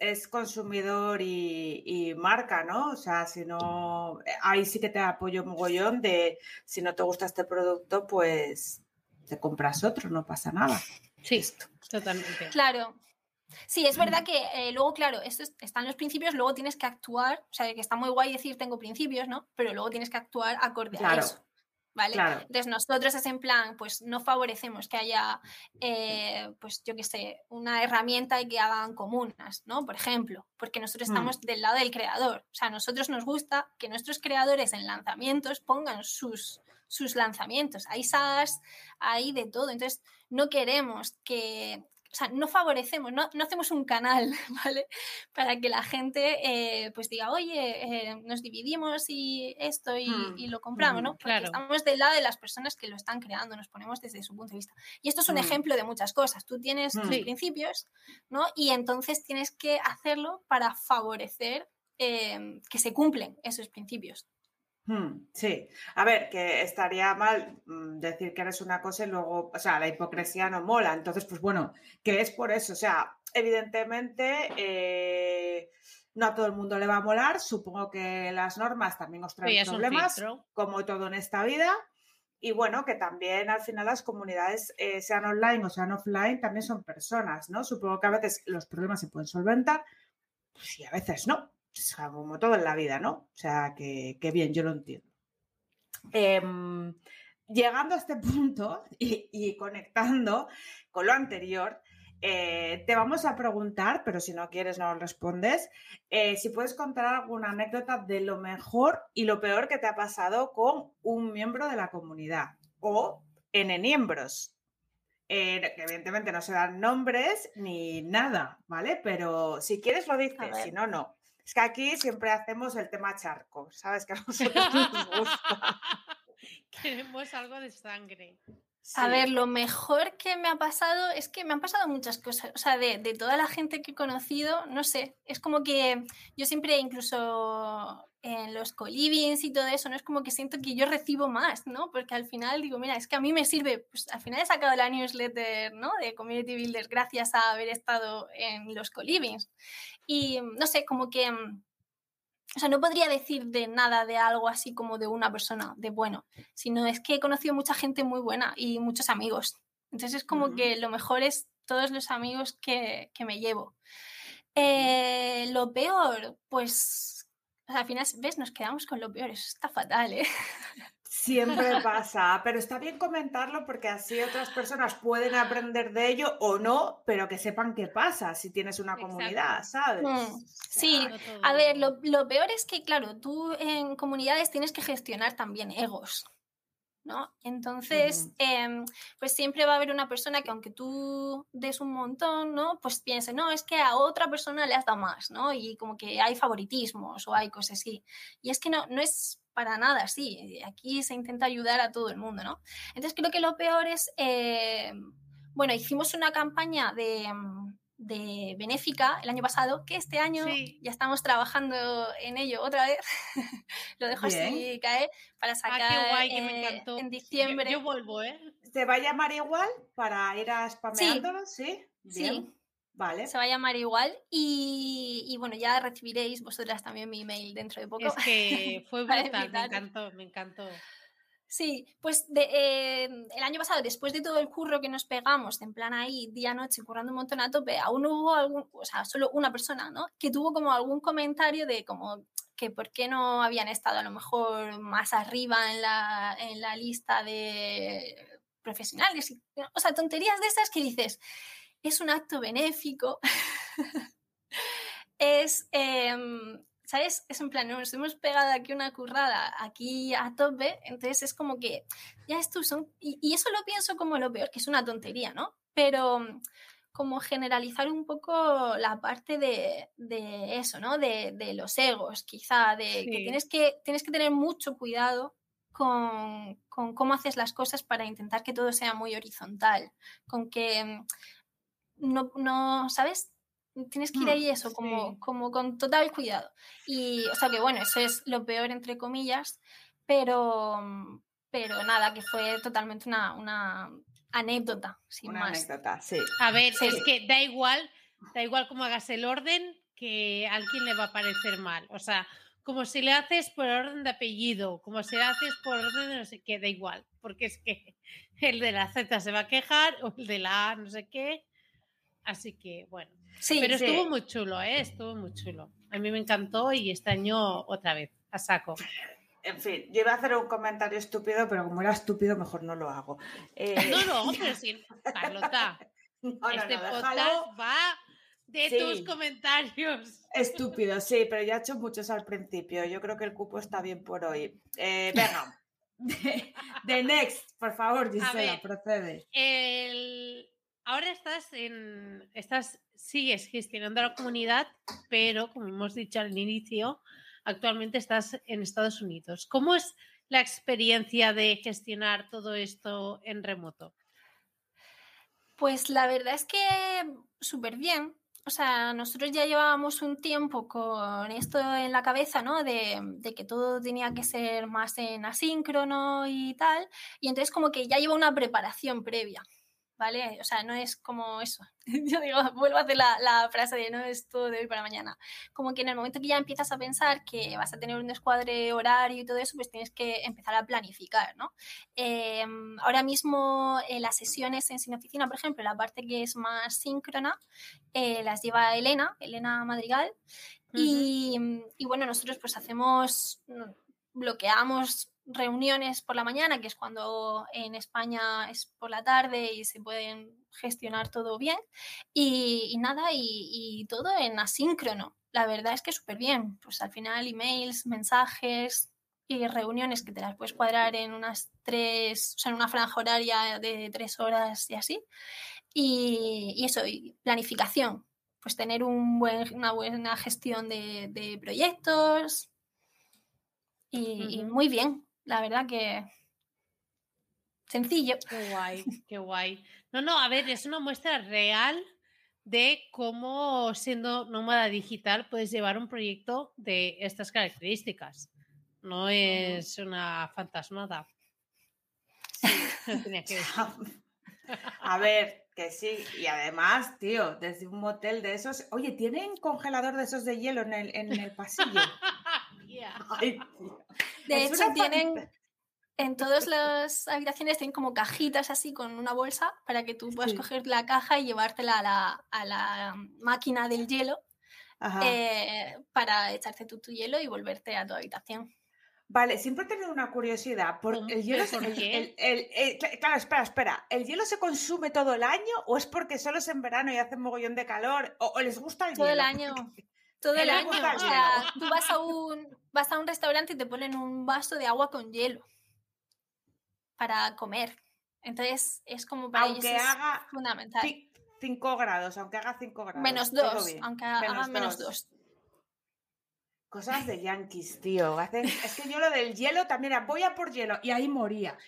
es, consumidor y, marca, ¿no? O sea, si no. Ahí sí que te apoyo mogollón de si no te gusta este producto, pues te compras otro, no pasa nada.
Sí, totalmente.
Claro. Sí, es verdad que eh, luego, claro, esto están los principios, luego tienes que actuar, o sea, que está muy guay decir tengo principios, ¿no? Pero luego tienes que actuar acorde a eso. ¿Vale? Entonces nosotros es en plan, pues no favorecemos que haya, eh, pues yo qué sé, una herramienta y que hagan comunas, ¿no? Por ejemplo, porque nosotros mm. estamos del lado del creador. O sea, a nosotros nos gusta que nuestros creadores en lanzamientos pongan sus, sus lanzamientos. Hay SaaS, hay de todo. Entonces, no queremos que o sea, no favorecemos, no, hacemos un canal, ¿vale? Para que la gente eh, pues diga, oye, eh, nos dividimos y esto y, hmm, lo compramos, ¿no? Porque estamos del lado de las personas que lo están creando, nos ponemos desde su punto de vista. Y esto es un hmm. ejemplo de muchas cosas. Tú tienes tus principios, ¿no? Y entonces tienes que hacerlo para favorecer eh, que se cumplen esos principios.
Hmm, sí, a ver, que estaría mal mm, decir que eres una cosa y luego, o sea, la hipocresía no mola. Entonces, pues bueno, que es por eso. O sea, evidentemente, eh, no a todo el mundo le va a molar. Supongo que las normas también os traen problemas, como todo en esta vida. Y bueno, que también al final las comunidades, eh, sean online o sean offline, también son personas, ¿no? Supongo que a veces los problemas se pueden solventar, pues, y a veces no como todo en la vida, ¿no? O sea, que, bien, yo lo entiendo. Em, llegando a este punto y, conectando con lo anterior, eh, te vamos a preguntar, pero si no quieres no respondes, eh, si puedes contar alguna anécdota de lo mejor y lo peor que te ha pasado con un miembro de la comunidad o en miembros. Eh, evidentemente no se dan nombres ni nada, ¿vale? Pero si quieres lo dices, si no, no. Es que aquí siempre hacemos el tema charco, ¿sabes? Que a nosotros nos gusta.
Queremos algo de sangre.
A ver, lo mejor que me ha pasado es que me han pasado muchas cosas. O sea, de, toda la gente que he conocido, no sé, es como que yo siempre, incluso en los colivings y todo eso, no es como que siento que yo recibo más, ¿no? Porque al final digo, mira, es que a mí me sirve, pues al final he sacado la newsletter, ¿no? De Community Builders gracias a haber estado en los colivings. Y no sé, como que o sea, no podría decir de nada de algo así como de una persona, de bueno, sino es que he conocido mucha gente muy buena y muchos amigos. Entonces es como que lo mejor es todos los amigos que, me llevo. Eh, lo peor, pues al final, ¿ves? Nos quedamos con lo peor, eso está fatal, ¿eh?
Siempre pasa, pero está bien comentarlo porque así otras personas pueden aprender de ello o no, pero que sepan qué pasa si tienes una comunidad, ¿sabes?
Mm, Sí, a ver, lo, lo peor es que, claro, tú en comunidades tienes que gestionar también egos. ¿no? Entonces, em, pues siempre va a haber una persona que aunque tú des un montón, ¿no? Pues piense, no, es que a otra persona le has dado más, ¿no? Y como que hay favoritismos o hay cosas así. Y es que no, no es para nada así. Aquí se intenta ayudar a todo el mundo, ¿no? Entonces creo que lo peor es, eh, bueno, hicimos una campaña de, de benéfica el año pasado, que este año
Sí.
ya estamos trabajando en ello otra vez. lo dejo así caer para
Ah,
sacar
qué guay, que me
eh,
encantó.
en diciembre.
Yo, vuelvo, ¿eh?
¿Se va a llamar igual para ir a spameándolo? Sí.
Sí.
Bien. Vale.
Se va a llamar igual y, y bueno, ya recibiréis vosotras también mi email dentro de poco.
Es que fue brutal, me encantó, me encantó.
Sí, pues de, eh, el año pasado, después de todo el curro que nos pegamos, en plan ahí, día noche, currando un montón a tope, aún hubo algún, o sea, solo una persona, ¿no? Que tuvo como algún comentario de como que por qué no habían estado a lo mejor más arriba en la, en la lista de profesionales. O sea, tonterías de esas que dices, es un acto benéfico, es... em, ¿Sabes? Es en plan, nos hemos pegado aquí una currada aquí a tope, entonces es como que ya estos son... Y, y eso lo pienso como lo peor, que es una tontería, ¿no? Pero mm, como generalizar un poco la parte de, de eso, ¿no? De, de los egos, quizá, de que tienes que, tienes que tener mucho cuidado con, con cómo haces las cosas para intentar que todo sea muy horizontal, con que mm, no, no ¿sabes? Tienes que ir
Mm,
ahí eso, como,
sí.
como con total cuidado. Y, o sea que bueno, eso es lo peor entre comillas, pero, mm, pero nada, que fue totalmente una, una anécdota, sin
Una
más.
anécdota, sí.
A ver,
Sí.
es que da igual, da igual cómo hagas el orden, que a alguien le va a parecer mal. O sea, como si le haces por orden de apellido, como si le haces por orden de no sé qué, da igual. Porque es que el de la Z se va a quejar o el de la A no sé qué. Así que, bueno.
Sí,
Pero
sí.
estuvo muy chulo, ¿eh? Estuvo muy chulo. A mí me encantó y este año otra vez, a saco.
En fin, yo iba a hacer un comentario estúpido, pero como era estúpido, mejor no lo hago. Eh,
No, no, pero sí, Carlota,
no, no,
este
no,
podcast va de
Sí.
tus comentarios.
Estúpido, sí, pero ya he hecho muchos al principio. Yo creo que el cupo está bien por hoy. Eh, venga. De, de Next, por favor, Gisela,
ver.
procede.
El... Ahora estás en. Estás, sigues gestionando la comunidad, pero como hemos dicho al inicio, actualmente estás en Estados Unidos. ¿Cómo es la experiencia de gestionar todo esto en remoto?
Pues la verdad es que súper bien. O sea, nosotros ya llevábamos un tiempo con esto en la cabeza, ¿no? De, de que todo tenía que ser más en asíncrono y tal. Y entonces como que ya lleva una preparación previa, ¿vale? O sea, no es como eso. Yo digo, vuelvo a hacer la, la frase de no es todo de hoy para mañana. Como que en el momento que ya empiezas a pensar que vas a tener un descuadre horario y todo eso, pues tienes que empezar a planificar, ¿no? Eh, ahora mismo eh, las sesiones en Sin Oficina, por ejemplo, la parte que es más síncrona, eh, las lleva Elena, Elena Madrigal. y, y bueno, nosotros pues hacemos, bloqueamos reuniones por la mañana, que es cuando en España es por la tarde y se pueden gestionar todo bien. Y, y nada, y, y todo en asíncrono. La verdad es que súper bien. Pues al final emails, mensajes, y reuniones que te las puedes cuadrar en unas tres, o sea, en una franja horaria de tres horas y así. Y, y eso, y planificación. Pues tener un buen, una buena gestión de, de proyectos. Y, muy bien, la verdad que sencillo.
Qué guay, qué guay. No, no, a ver, es una muestra real de cómo siendo nómada digital puedes llevar un proyecto de estas características. No es una fantasmada. Sí, tenía que.
A ver, que sí. Y además, tío, desde un motel de esos. Oye, ¿tienen congelador de esos de hielo en el, en el pasillo?
Yeah.
Ay, tío.
De hecho, tienen, en todas las habitaciones tienen como cajitas así con una bolsa para que tú puedas
Sí.
coger la caja y llevártela a la, a la máquina del hielo eh, para echarte tú tu hielo y volverte a tu habitación.
Vale, siempre he tenido una curiosidad. Por, el hielo
¿Pero
se-
por
el-
qué?
el- el- el- cla- claro, espera, espera. ¿El hielo se consume todo el año o es porque solo es en verano y hace mogollón de calor? ¿O, o les gusta el
Todo el
hielo?
año. Todo
El
el año. O sea, tú vas a un vas a un restaurante y te ponen un vaso de agua con hielo para comer. Entonces es como para ellos
Aunque
es
haga
fundamental.
5 grados, aunque haga 5 grados.
Menos
todo
dos,
bien.
aunque haga menos dos.
Cosas de yankees, tío. Hacen- Es que yo lo del hielo también era, voy a por hielo y ahí moría.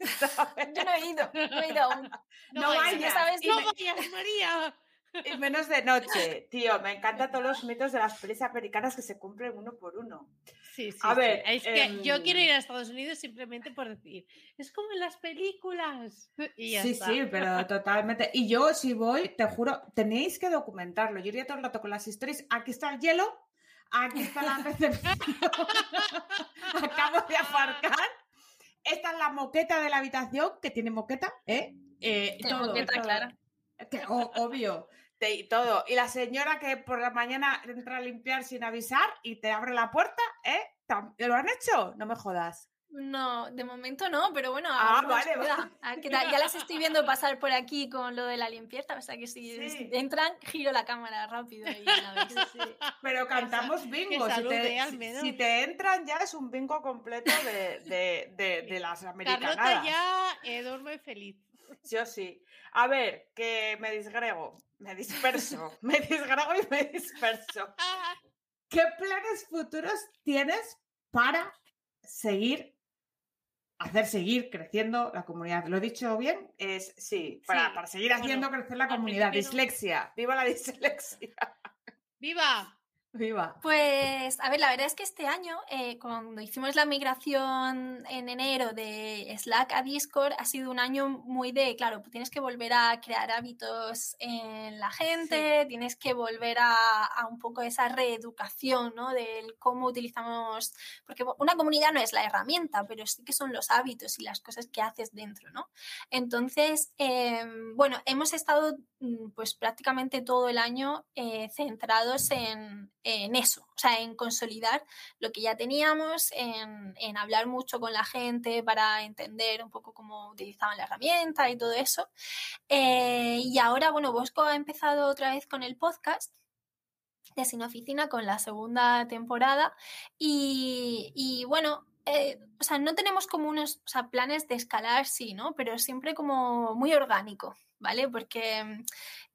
Yo no he ido, no he ido aún.
No
vayas,
vayas,
¿sabes?
¡No
me-
vayas, María!
Y menos de noche, tío. Me encantan todos los mitos de las pelis americanas que se cumplen uno por uno.
Sí, sí,
A
sí.
ver,
es que yo quiero
em,
ir a Estados Unidos simplemente por decir, es como en las películas. Y ya
sí,
está.
sí, pero totalmente. Y yo, si voy, te juro, tenéis que documentarlo. Yo iría todo el rato con las historias. Aquí está el hielo, aquí está la recepción. Acabo de aparcar. Esta es la moqueta de la habitación, que tiene moqueta, ¿eh? Eh, todo,
moqueta,
todo. Que, obvio. Y todo. Y la señora que por la mañana entra a limpiar sin avisar y te abre la puerta, ¿eh? ¿Lo han hecho? No me jodas.
No, de momento no, pero bueno,
Ah,
a
vale,
se da. A ver qué tal. ya las estoy viendo pasar por aquí con lo de la limpieza, o sea que si
Sí.
entran, giro la cámara rápido y la veis.
Pero cantamos bingo. Si
salude,
te,
al
si-
menos.
si te entran ya es un bingo completo de, de, de, de las
Carlota
americanadas.
ya eh, duerme feliz.
Yo sí. A ver, que me disgrego, me disperso, me disgrego y me disperso. ¿Qué planes futuros tienes para seguir, hacer seguir creciendo la comunidad? ¿Lo he dicho bien? Es sí, para,
Sí,
para seguir
bueno,
haciendo crecer la comunidad.
principio
Dislexia, viva la dislexia.
¡Viva!
Viva.
Pues, a ver, la verdad es que este año, eh, cuando hicimos la migración en enero de Slack a Discord, ha sido un año muy de, claro, pues tienes que volver a crear hábitos en la gente, tienes que volver a, a un poco esa reeducación, ¿no? Del cómo utilizamos, porque una comunidad no es la herramienta, pero sí que son los hábitos y las cosas que haces dentro, ¿no? Entonces, em, bueno, hemos estado mm, pues prácticamente todo el año eh, centrados en, en eso, o sea, en consolidar lo que ya teníamos, en, hablar mucho con la gente para entender un poco cómo utilizaban la herramienta y todo eso. Eh, y ahora, bueno, Bosco ha empezado otra vez con el podcast de Sin Oficina con la segunda temporada y, y bueno, eh, o sea, no tenemos como unos planes de escalar, sí, ¿no? Pero siempre como muy orgánico, ¿vale? Porque,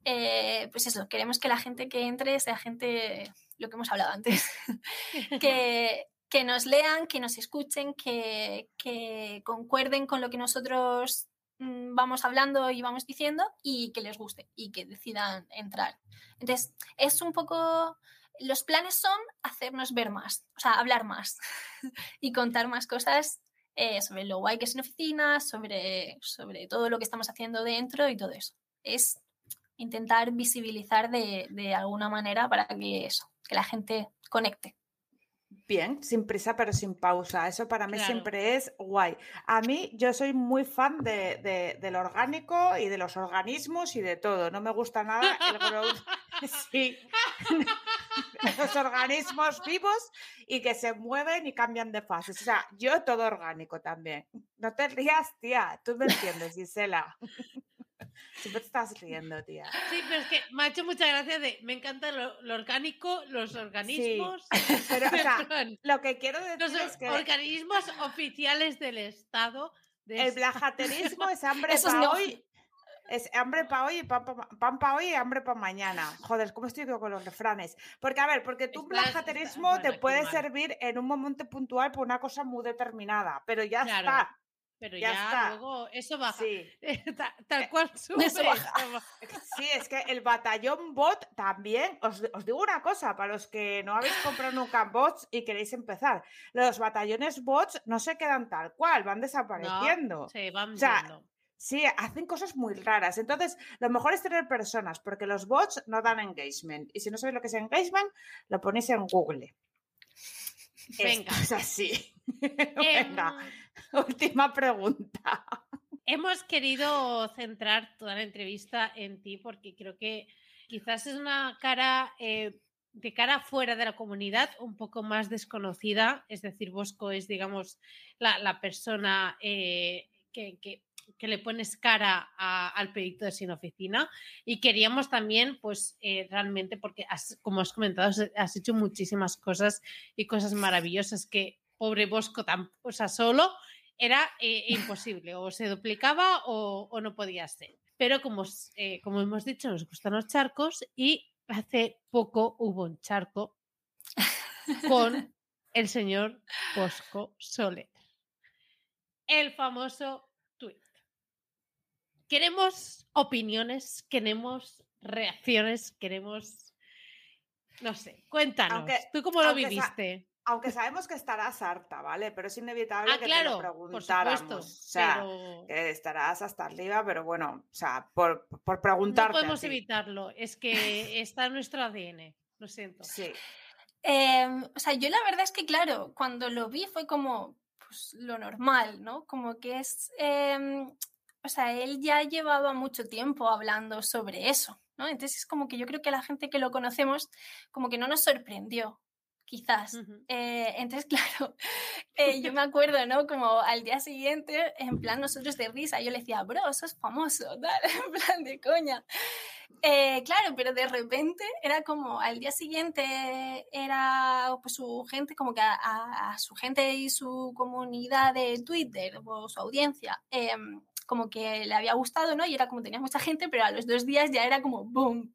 eh, pues eso, queremos que la gente que entre sea gente, lo que hemos hablado antes, que, que nos lean, que nos escuchen, que, que concuerden con lo que nosotros mm, vamos hablando y vamos diciendo y que les guste y que decidan entrar. Entonces, es un poco... Los planes son hacernos ver más, o sea, hablar más y contar más cosas eh, sobre lo guay que es en oficina, sobre, sobre todo lo que estamos haciendo dentro y todo eso. Es intentar visibilizar de, de alguna manera para que eso, que la gente conecte.
Bien, sin prisa pero sin pausa. Eso para mí
Claro.
siempre es guay. A mí yo soy muy fan de, de- del orgánico y de los organismos y de todo. No me gusta nada el growth. Sí. los organismos vivos y que se mueven y cambian de fases. O sea, yo todo orgánico también. No te rías, tía. Tú me entiendes, Gisela. Siempre te estás riendo, tía.
Sí, pero es que me ha hecho mucha gracia de, me encanta lo, lo orgánico, los organismos.
Pero, o sea, lo que quiero decir
los
es que
organismos oficiales del Estado. de
el blajaterismo es hambre para
no.
hoy. Es hambre para hoy y pan para hoy y hambre para mañana. Joder, ¿cómo estoy yo con los refranes? Porque, a ver, porque tú
Estás-
blajaterismo te
bueno,
puede servir en un momento puntual por una cosa muy determinada, pero ya
Claro,
está.
Pero
ya
ya,
está.
luego eso baja.
Sí.
Ta- Tal cual sube.
eso baja.
Sí, es que el batallón bot también, os, os digo una cosa, para los que no habéis comprado nunca bots y queréis empezar, los batallones bots no se quedan tal cual, van desapareciendo.
No, se van
O sea. Sí, hacen cosas muy raras. Entonces, lo mejor es tener personas, porque los bots no dan engagement. Y si no sabéis lo que es engagement, lo ponéis en Google.
Venga.
Esto es así.
Em,
Venga, última pregunta.
Hemos querido centrar toda la entrevista en ti porque creo que quizás es una cara eh, de cara fuera de la comunidad un poco más desconocida, es decir, Bosco es, digamos, la, persona eh, que, que, le pones cara al proyecto de Sin Oficina y queríamos también, pues eh, realmente, porque como has comentado, has, hecho muchísimas cosas y cosas maravillosas que pobre Bosco, o sea, solo era eh, imposible, o se duplicaba o, o, no podía ser. Pero como, como hemos dicho, nos gustan los charcos y hace poco hubo un charco con el señor Bosco Soler. El famoso tweet. Queremos opiniones, queremos reacciones, queremos. No sé, cuéntanos. ¿Tú cómo lo viviste?
Aunque sabemos que estarás harta, ¿vale? Pero es inevitable ah, que te lo preguntáramos. o sea, que estarás hasta arriba, pero bueno, o sea, por, por preguntarte.
No podemos evitarlo, es que está en nuestro ADN, lo siento.
Sí.
Em, o sea, yo la verdad es que, claro, cuando lo vi fue como pues, lo normal, ¿no? Como que es. Em, o sea, él ya llevaba mucho tiempo hablando sobre eso, ¿no? Entonces es como que yo creo que la gente que lo conocemos, como que no nos sorprendió quizás. Eh, entonces, claro, eh, yo me acuerdo, ¿no? Como al día siguiente, en plan nosotros de risa, yo le decía, bro, sos famoso, tal, en plan de coña. Eh, claro, pero de repente era como al día siguiente era pues su gente, como que a, su gente y su comunidad de Twitter o su audiencia, em, como que le había gustado, ¿no? Y era como tenía mucha gente, pero a los dos días ya era como boom.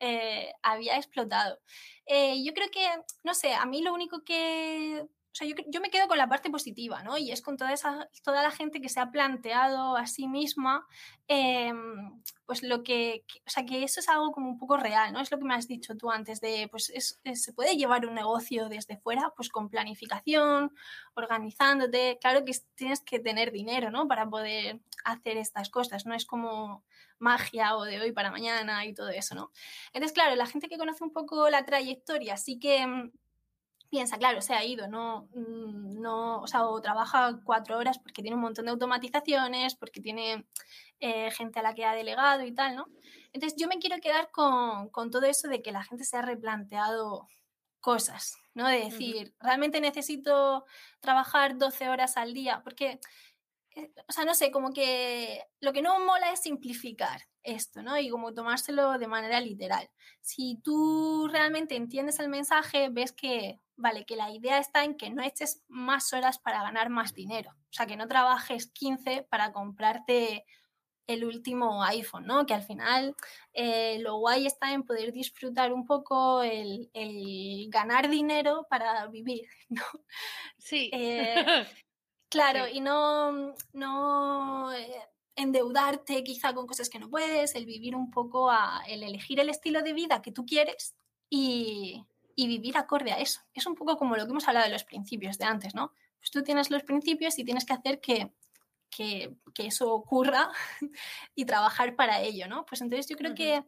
Eh, había explotado. Eh, yo creo que, no sé, a mí lo único que... O sea, yo, me quedo con la parte positiva, ¿no? Y es con toda, esa, toda la gente que se ha planteado a sí misma, em, pues lo que, O sea, que eso es algo como un poco real, ¿no? Es lo que me has dicho tú antes de, pues se puede llevar un negocio desde fuera, pues con planificación, organizándote. Claro que tienes que tener dinero, ¿no? Para poder hacer estas cosas, no es como magia o de hoy para mañana y todo eso, ¿no? Entonces, claro, la gente que conoce un poco la trayectoria sí que mm, piensa, claro, se ha ido, no, mm, no, o sea, o trabaja cuatro horas porque tiene un montón de automatizaciones, porque tiene eh, gente a la que ha delegado y tal, ¿no? Entonces, yo me quiero quedar con, con todo eso de que la gente se ha replanteado cosas, ¿no? De decir, ¿realmente necesito trabajar 12 horas al día? Porque o sea, no sé, como que lo que no mola es simplificar esto, ¿no? Y como tomárselo de manera literal. Si tú realmente entiendes el mensaje, ves que, vale, que la idea está en que no eches más horas para ganar más dinero. O sea, que no trabajes 15 para comprarte el último iPhone, ¿no? Que al final eh, lo guay está en poder disfrutar un poco el, ganar dinero para vivir, ¿no?
Sí.
Eh, Claro, y no, no eh, endeudarte quizá con cosas que no puedes, el vivir un poco, a, el elegir el estilo de vida que tú quieres y, y vivir acorde a eso. Es un poco como lo que hemos hablado de los principios de antes, ¿no? Pues tú tienes los principios y tienes que hacer que, que, que eso ocurra y trabajar para ello, ¿no? Pues entonces yo creo que,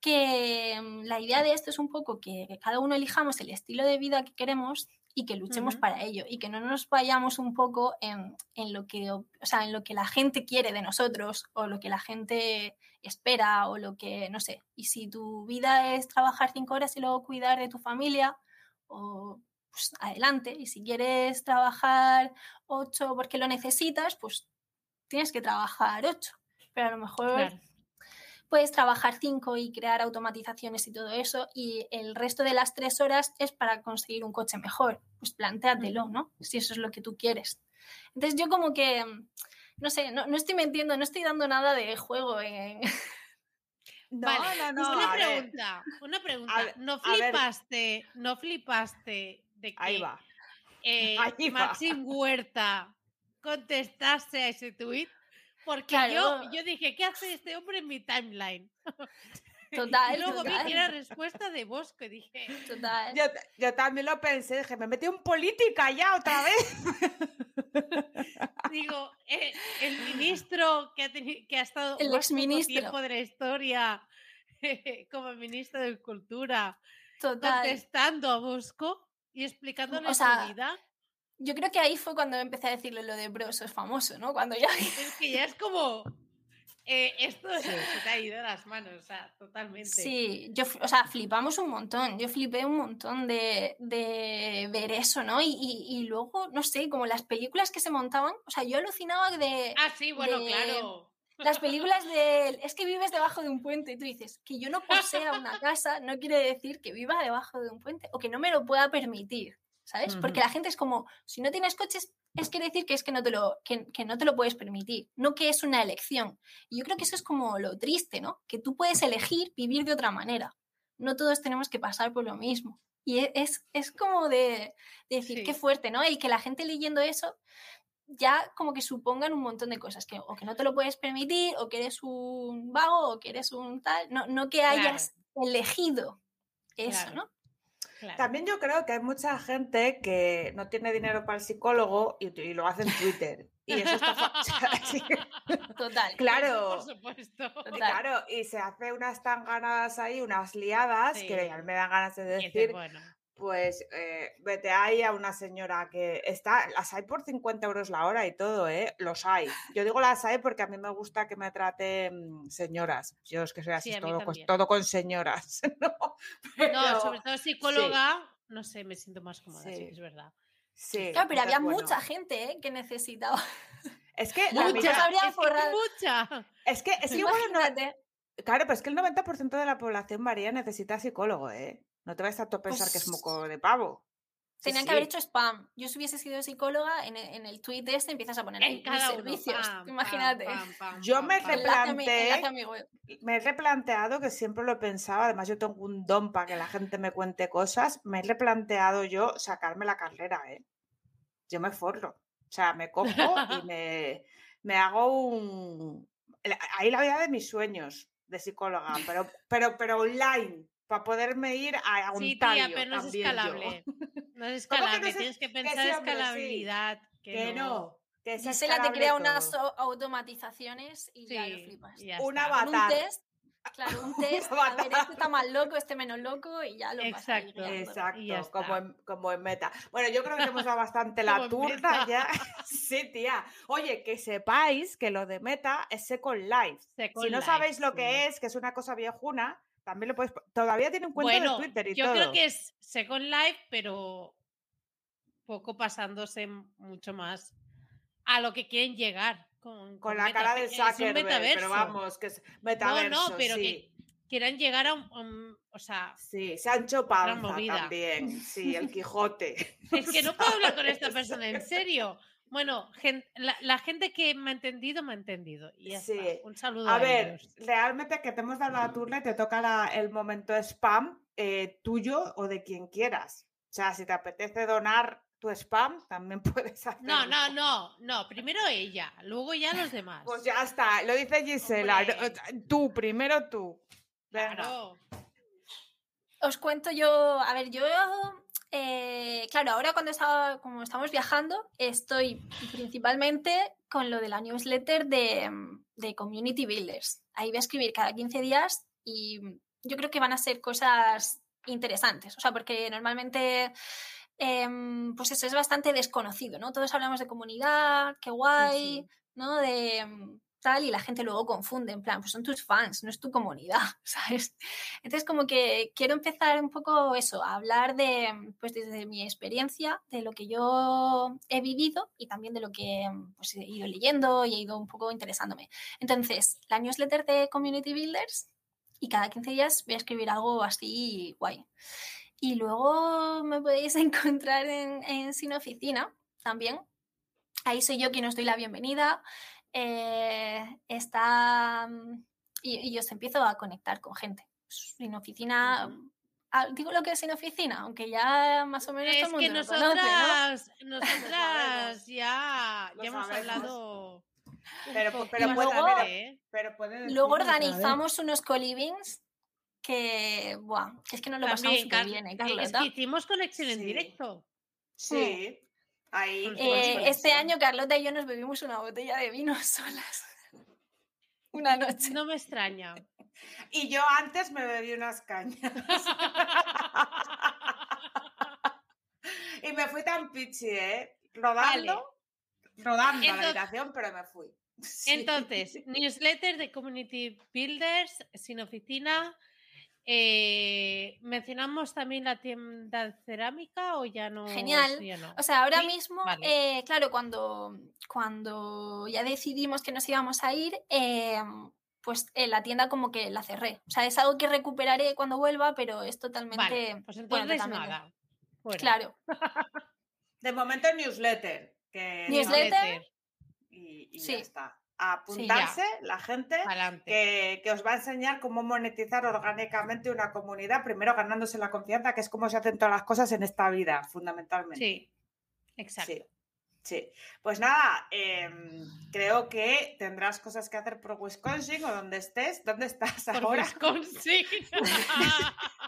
que mm, la idea de esto es un poco que, que cada uno elijamos el estilo de vida que queremos y que luchemos para ello y que no nos vayamos un poco en, en, lo que, o sea, en lo que la gente quiere de nosotros o lo que la gente espera o lo que, no sé. Y si tu vida es trabajar cinco horas y luego cuidar de tu familia, o, pues adelante. Y si quieres trabajar ocho porque lo necesitas, pues tienes que trabajar ocho. Pero a lo mejor puedes trabajar cinco y crear automatizaciones y todo eso, y el resto de las tres horas es para conseguir un coche mejor. Pues plantéatelo, ¿no? Si eso es lo que tú quieres. Entonces yo como que, no sé, no, estoy mintiendo, no estoy dando nada de juego en...
No, no, no. Una pregunta, una pregunta. ¿No flipaste, no flipaste de que
Ahí va.
Eh, Maxim Huerta contestase a ese tuit? Porque yo, yo dije, ¿qué hace este hombre en mi timeline?
Total.
y luego vi que era respuesta de Bosco y dije.
Total.
Yo, yo, también lo pensé, dije, me metí en política ya otra vez.
Digo, eh, el ministro que ha, que ha estado
el
tiempo de la historia como ministro de Cultura, contestando a Bosco y explicándole
o
su vida
yo creo que ahí fue cuando empecé a decirle lo de bro, eso es famoso, ¿no? Cuando ya...
Es que ya es como... eh, esto se te ha ido de las manos, o sea, totalmente.
Sí, yo, o sea, flipamos un montón, yo flipé un montón de, de ver eso, ¿no? Y, y, y, luego, no sé, como las películas que se montaban, o sea, yo alucinaba de...
Ah, sí, bueno,
de-
claro.
Las películas de... Es que vives debajo de un puente y tú dices, que yo no posea una casa no quiere decir que viva debajo de un puente o que no me lo pueda permitir, ¿sabes? Porque la gente es como, si no tienes coches, es quiere decir que es que no, te lo, que, que no te lo puedes permitir, no que es una elección. Y yo creo que eso es como lo triste, ¿no? Que tú puedes elegir vivir de otra manera. No todos tenemos que pasar por lo mismo. Y e- es, es como de, de decir,
Sí.
qué fuerte, ¿no? Y que la gente leyendo eso ya como que supongan un montón de cosas, que o que no te lo puedes permitir, o que eres un vago, o que eres un tal, no, no que
Claro.
hayas elegido eso,
Claro.
¿no?
Claro.
También yo creo que hay mucha gente que no tiene dinero para el psicólogo y, y lo hace en Twitter. Y eso está...
Total.
claro.
Por supuesto.
Total.
claro, y se hace unas tan ganadas ahí, unas liadas,
Sí.
que ya me dan ganas de decir,
bueno,
pues eh, vete ahí a una señora que está, las hay por 50 euros la hora y todo, ¿eh? Los hay. Yo digo las hay porque a mí me gusta que me traten señoras. Yo es que soy así,
Sí,
todo, con,
también.
todo con señoras. ¿no?
no, sobre todo psicóloga, no sé, me siento más cómoda, sí, que es verdad.
sí,
Claro, pero
entonces,
había
bueno.
mucha gente ¿eh? que necesitaba.
Es que mitad-
habría
es que
forrado.
mucha.
es que, es que igual el no- claro, pero es que el 90% de la población María necesita psicólogo, ¿eh? No te vayas a pensar que es
Pues
moco de pavo.
Tenían
sí.
que haber hecho spam. Yo si hubiese sido psicóloga, en el, en el tweet este empiezas a poner
En
mis
cada uno.
servicios.
pam,
Imagínate.
pam, pam,
Yo me replanteé-. Me he replanteado, que siempre lo pensaba, además yo tengo un don para que la gente me cuente cosas, me he replanteado yo sacarme la carrera, ¿eh? Yo me forro. O sea, me cojo y me, me hago un... Ahí la vida de mis sueños de psicóloga, pero, pero, pero online, para poderme ir a
Sí,
Ontario
tía, pero no es escalable. No es
¿Cómo que no
escalable,
es-
tienes que
que
pensar
sí, hombre, sí?
escalabilidad. Que,
Que no, que es
Gisela te crea
todo.
unas au- automatizaciones y ya lo
Sí,
flipas.
y ya
Un
test, claro, un test, a ver, este está más loco, este menos loco y ya lo vas
Exacto.
Exacto,
y ya
como en, como en meta. Bueno, yo creo que hemos dado bastante la turta ya. Sí, tía. Oye, que sepáis que lo de meta es Second Life.
Second
si no
Life,
sabéis lo
sí.
que es, que es una cosa viejuna, también lo po- Todavía tiene un cuenta
Bueno,
de Twitter y
yo
todo.
creo que es Second Life, pero poco pasándose mucho más a lo que quieren llegar. Con,
Con
con
la cara de
es un
Zuckerberg, pero vamos, que es metaverso,
pero que-. Quieran llegar a un, a un- O sea,
Sí, Sancho Panza también. Sí, el Quijote.
es que no puedo hablar con esta persona en serio. Bueno, gen- la, la gente que me ha entendido, me ha entendido. Y ya
Sí.
está. Un saludo
A
a,
ver,
ellos.
realmente que te hemos dado la turna y te toca la- el momento spam eh, tuyo o de quien quieras. O sea, si te apetece donar tu spam, también puedes hacerlo.
No, no, no, no. Primero ella, luego ya los demás.
Pues ya está, lo dice Gisela.
Hombre.
no, Tú, primero tú. Venga.
Claro.
Os cuento yo, a ver, yo, eh, claro, ahora cuando estaba, como estamos viajando, estoy principalmente con lo de la newsletter de, mm, de Community Builders. Ahí voy a escribir cada 15 días y yo creo que van a ser cosas interesantes, o sea, porque normalmente, em, pues eso es bastante desconocido, ¿no? Todos hablamos de comunidad, qué guay,
sí.
¿no? De mm, tal, y la gente luego confunde, en plan, pues son tus fans, no es tu comunidad, ¿sabes? Entonces, como que quiero empezar un poco eso, a hablar de, pues desde mi experiencia, de lo que yo he vivido y también de lo que pues, he ido leyendo y he ido un poco interesándome. Entonces, la newsletter de Community Builders y cada 15 días voy a escribir algo así guay. Y luego me podéis encontrar en, en Sin Oficina también. Ahí soy yo quien os doy la bienvenida. Eh, está mm, y, y os empiezo a conectar con gente. Sin oficina, ah, digo lo que es sin oficina, aunque ya más o menos
Es
todo
que
lo conoce, ¿no?
nosotras, nosotras ya,
Lo
ya hemos hablado.
Pero- pero
puede
de
haber-
ver, ¿eh?
Pero puede
Luego organizamos unos colivings que, buah, es que nos lo pasamos
También,
súper
Car-
bien, ¿eh,
es que hicimos conexión en
Sí.
directo.
Sí. Ahí.
Eh, este año Carlota y yo nos bebimos una botella de vino solas. Una noche.
No me extraña.
Y yo antes me bebí unas cañas. y me fui tan pichi, ¿eh? Rodando. Rodando a la
Entonces-
habitación, pero me fui. Sí.
Entonces, newsletter de Community Builders, sin oficina. Eh, ¿Mencionamos también la tienda de cerámica o ya no?
Genial.
eso ya no?
O sea, ahora
Sí,
mismo,
vale.
eh, claro, cuando, cuando ya decidimos que nos íbamos a ir, eh, pues eh, la tienda como que la cerré. O sea, es algo que recuperaré cuando vuelva, pero es totalmente...
Vale, pues
bueno,
entonces
totalmente.
nada. fuera.
Claro,
De momento newsletter. Que
Newsletter.
Y, y
Sí.
ya está. A apuntarse la gente que, que os va a enseñar cómo monetizar orgánicamente una comunidad, primero ganándose la confianza, que es como se hacen todas las cosas en esta vida, fundamentalmente.
Sí, exacto.
Sí, sí. Pues nada, em, creo que tendrás cosas que hacer por Wisconsin o donde estés. ¿Dónde estás
Por
ahora?
Wisconsin.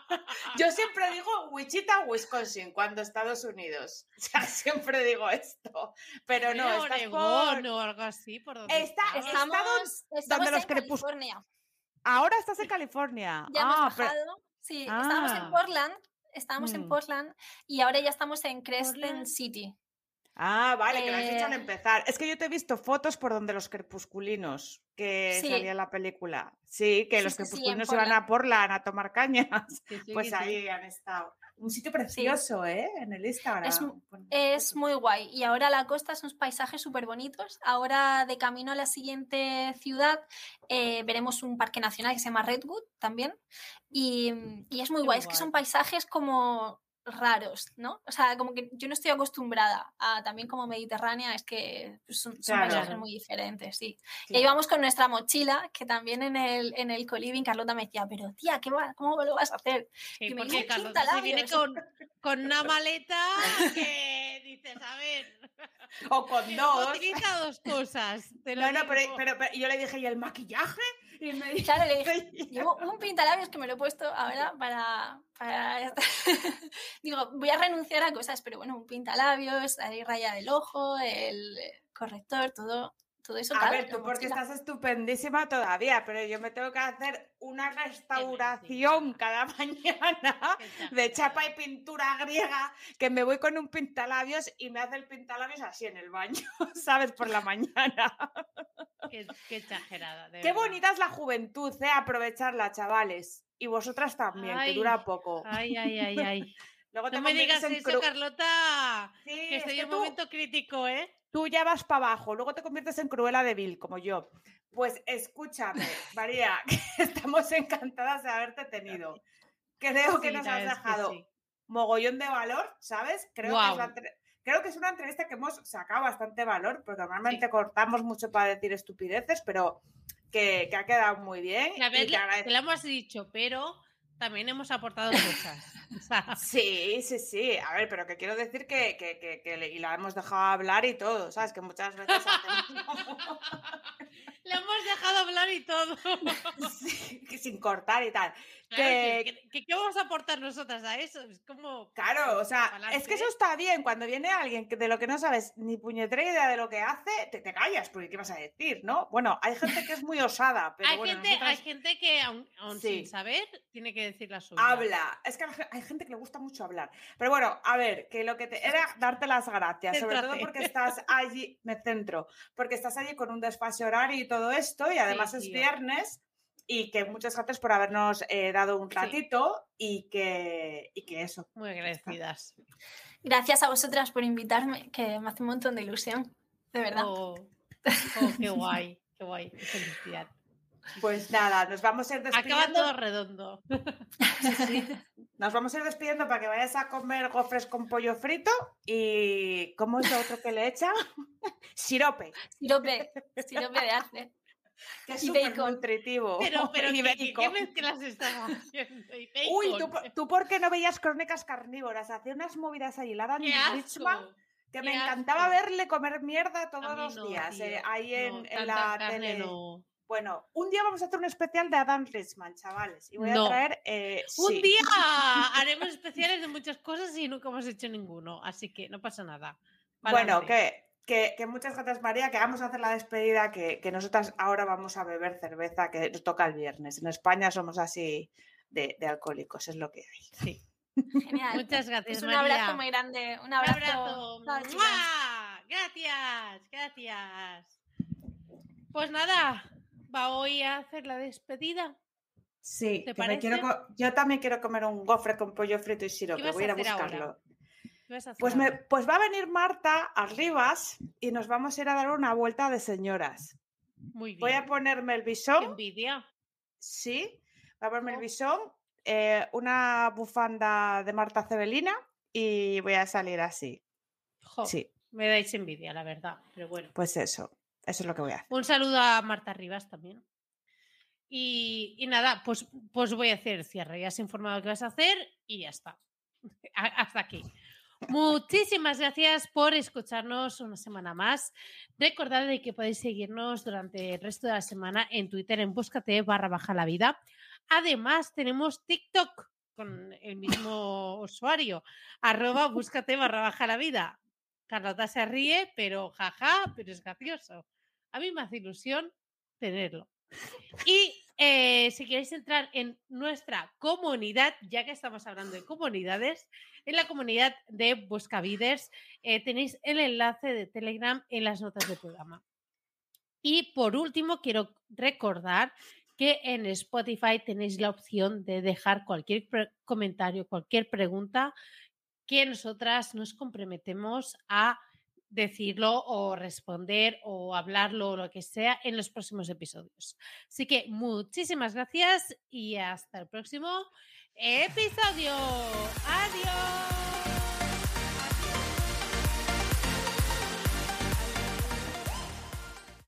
Yo siempre digo Wichita, Wisconsin, cuando Estados Unidos. O sea, siempre digo esto. Pero no, estás
Oregón
por...
o algo así. ¿por dónde
Está-
estamos, estamos
donde los
en
crepus-
California.
Ahora estás en California.
Ya
Ah,
hemos
pero-
bajado. Sí, estábamos
Ah.
en Portland. Estábamos en
Mm.
Portland y ahora ya estamos en Crescent
Portland.
City.
Ah, vale, que lo has dicho al
Eh,
empezar. Es que yo te he visto fotos por donde los crepusculinos que
Sí.
salía la película. Sí, que
Sí,
los
sí,
crepusculinos iban a Portland a tomar cañas. Pues ahí han estado. Un sitio precioso, ¿eh? En el Instagram.
Es muy guay. Y ahora la costa son paisajes súper bonitos. Ahora de camino a la siguiente ciudad eh, veremos un parque nacional que se llama Redwood también. Y, y es muy guay. Es que son paisajes como raros, ¿no? O sea, como que yo no estoy acostumbrada a también como mediterránea, es que pues, son, son
Claro.
paisajes muy diferentes, sí. Y
Claro.
ahí vamos con nuestra mochila, que también en el, en el coliving Carlota me decía, pero tía, ¿qué va? ¿cómo lo vas a hacer?
Sí,
y me
porque
dijo,
Carlota se viene con, con una maleta que dices, a ver,
O con dos.
utiliza dos cosas. te lo
No, no, pero, pero- pero yo le dije, ¿y el maquillaje? Y me dice,
Claro, le dije, Llevo un pintalabios que me lo he puesto ahora para. para- Digo, voy a renunciar a cosas, pero bueno, un pintalabios, ahí raya del ojo, el corrector, todo, todo eso.
A
cabe
ver, tú
la
porque estás estupendísima todavía, pero yo me tengo que hacer una restauración cada mañana de chapa y pintura griega, que me voy con un pintalabios y me hace el pintalabios así en el baño, ¿sabes? Por la mañana.
Qué, qué exagerada. de
Qué
verdad.
bonita es la juventud, ¿eh? Aprovecharla, chavales. Y vosotras también, que dura poco.
Ay, ay, ay, ay.
Luego te
No me digas eso, Carlota.
Sí,
Que
es
estoy en un
tú-
momento crítico, ¿eh?
tú ya vas para abajo, luego te conviertes en Cruela de Vil, como yo. Pues escúchame, María, que estamos encantadas de haberte tenido. Creo que
Sí,
nos
la
has dejado
sí.
mogollón de valor, ¿sabes? Creo, que es
Guau.
la entre- creo que es una entrevista que hemos sacado bastante valor, porque normalmente cortamos mucho para decir estupideces, pero que, que ha quedado muy bien.
Que a
y te
te lo hemos dicho, pero también hemos aportado cosas. O sea,
Sí, sí, sí. A ver, pero que quiero decir que, que, que- que y la hemos dejado hablar y todo, ¿sabes? Que muchas veces
le hemos dejado hablar y todo.
Sí, que sin cortar y tal.
Claro,
Que-
que- que- que- ¿Qué vamos a aportar nosotras a eso? Es como.
Claro, o sea,
pa'lante.
es que eso está bien. Cuando viene alguien que de lo que no sabes ni puñetera idea de lo que hace, te, te callas, porque ¿qué vas a decir, no? Bueno, hay gente que es muy osada, pero
hay,
bueno,
gente,
nosotras
hay gente que, aun, aun
Sí.
sin saber, tiene que decir la suya.
habla. Es que hay gente que le gusta mucho hablar. Pero bueno, a ver, que lo que te era darte las gracias, sobre todo porque estás allí, me centro, porque estás allí con un desfase horario y todo esto, y además es
tío.
viernes. Y que muchas gracias por habernos eh, dado un
Sí.
ratito y, que, y que eso.
Muy agradecidas.
Gracias a vosotras por invitarme, que me hace un montón de ilusión, de verdad.
Oh, oh, qué guay, qué guay, qué felicidad.
Pues nada, nos vamos a ir despidiendo.
Acaba todo redondo.
Nos vamos a ir despidiendo para que vayas a comer gofres con pollo frito y ¿cómo es lo otro que le echa? Sirope,
Sirope, sirope de arce.
Que es
Y bacon.
nutritivo.
Pero, pero
y
¿qué, qué, mezclas estás haciendo?
Uy. ¿tú, tú por qué no veías crónicas carnívoras? Hacía unas movidas allí, la Dan
¡Qué
Richman, que me encantaba
asco.
verle comer mierda todos los
no,
días, eh, ahí en,
no,
en la tele.
no.
Bueno, un día vamos a hacer un especial de Adam Richman, chavales. Y voy
No.
a traer. eh,
Un
sí.
día haremos especiales de muchas cosas y nunca hemos hecho ninguno, así que no pasa nada.
Bueno, que, que, que muchas gracias, María, que vamos a hacer la despedida, que, que nosotras ahora vamos a beber cerveza, que nos toca el viernes. En España somos así de, de alcohólicos, es lo que hay.
Sí.
Genial.
Muchas gracias,
Es un
María.
abrazo muy grande. Un
Un
abrazo.
¡Mua! Gracias, gracias. Pues nada, va hoy a hacer la despedida.
Sí,
¿Te
que me quiero yo también quiero comer un gofre con pollo frito y
¿Qué
sirope. Voy a ir
a hacer ahora?
Pues, me, pues va a venir Marta Arribas y nos vamos a ir a dar una vuelta de señoras.
Muy bien.
Voy a ponerme el
Qué
bisón.
envidia.
Sí, voy a ponerme el
Jo.
bisón, eh, una bufanda de Marta Cebelina y voy a salir así.
Jo,
Sí,
Me dais envidia, la verdad. Pero bueno.
pues eso. Eso es lo que voy a hacer.
Un saludo a Marta Rivas también. Y, y nada, pues, pues voy a hacer el cierre. Ya has informado qué vas a hacer y ya está. Hasta aquí. Muchísimas gracias por escucharnos una semana más. Recordad que podéis seguirnos durante el resto de la semana en Twitter en búscate barra baja la vida. Además, tenemos TikTok con el mismo usuario, arroba búscate barra baja la vida. Carlota se ríe, pero jaja, pero es gracioso. A mí me hace ilusión tenerlo. Y eh, si queréis entrar en nuestra comunidad, ya que estamos hablando de comunidades, en la comunidad de Buscaviders eh, tenéis el enlace de Telegram en las notas del programa. Y por último, quiero recordar que en Spotify tenéis la opción de dejar cualquier comentario, cualquier pregunta que nosotras nos comprometemos a decirlo o responder o hablarlo o lo que sea en los próximos episodios. Así que muchísimas gracias y hasta el próximo episodio. Adiós.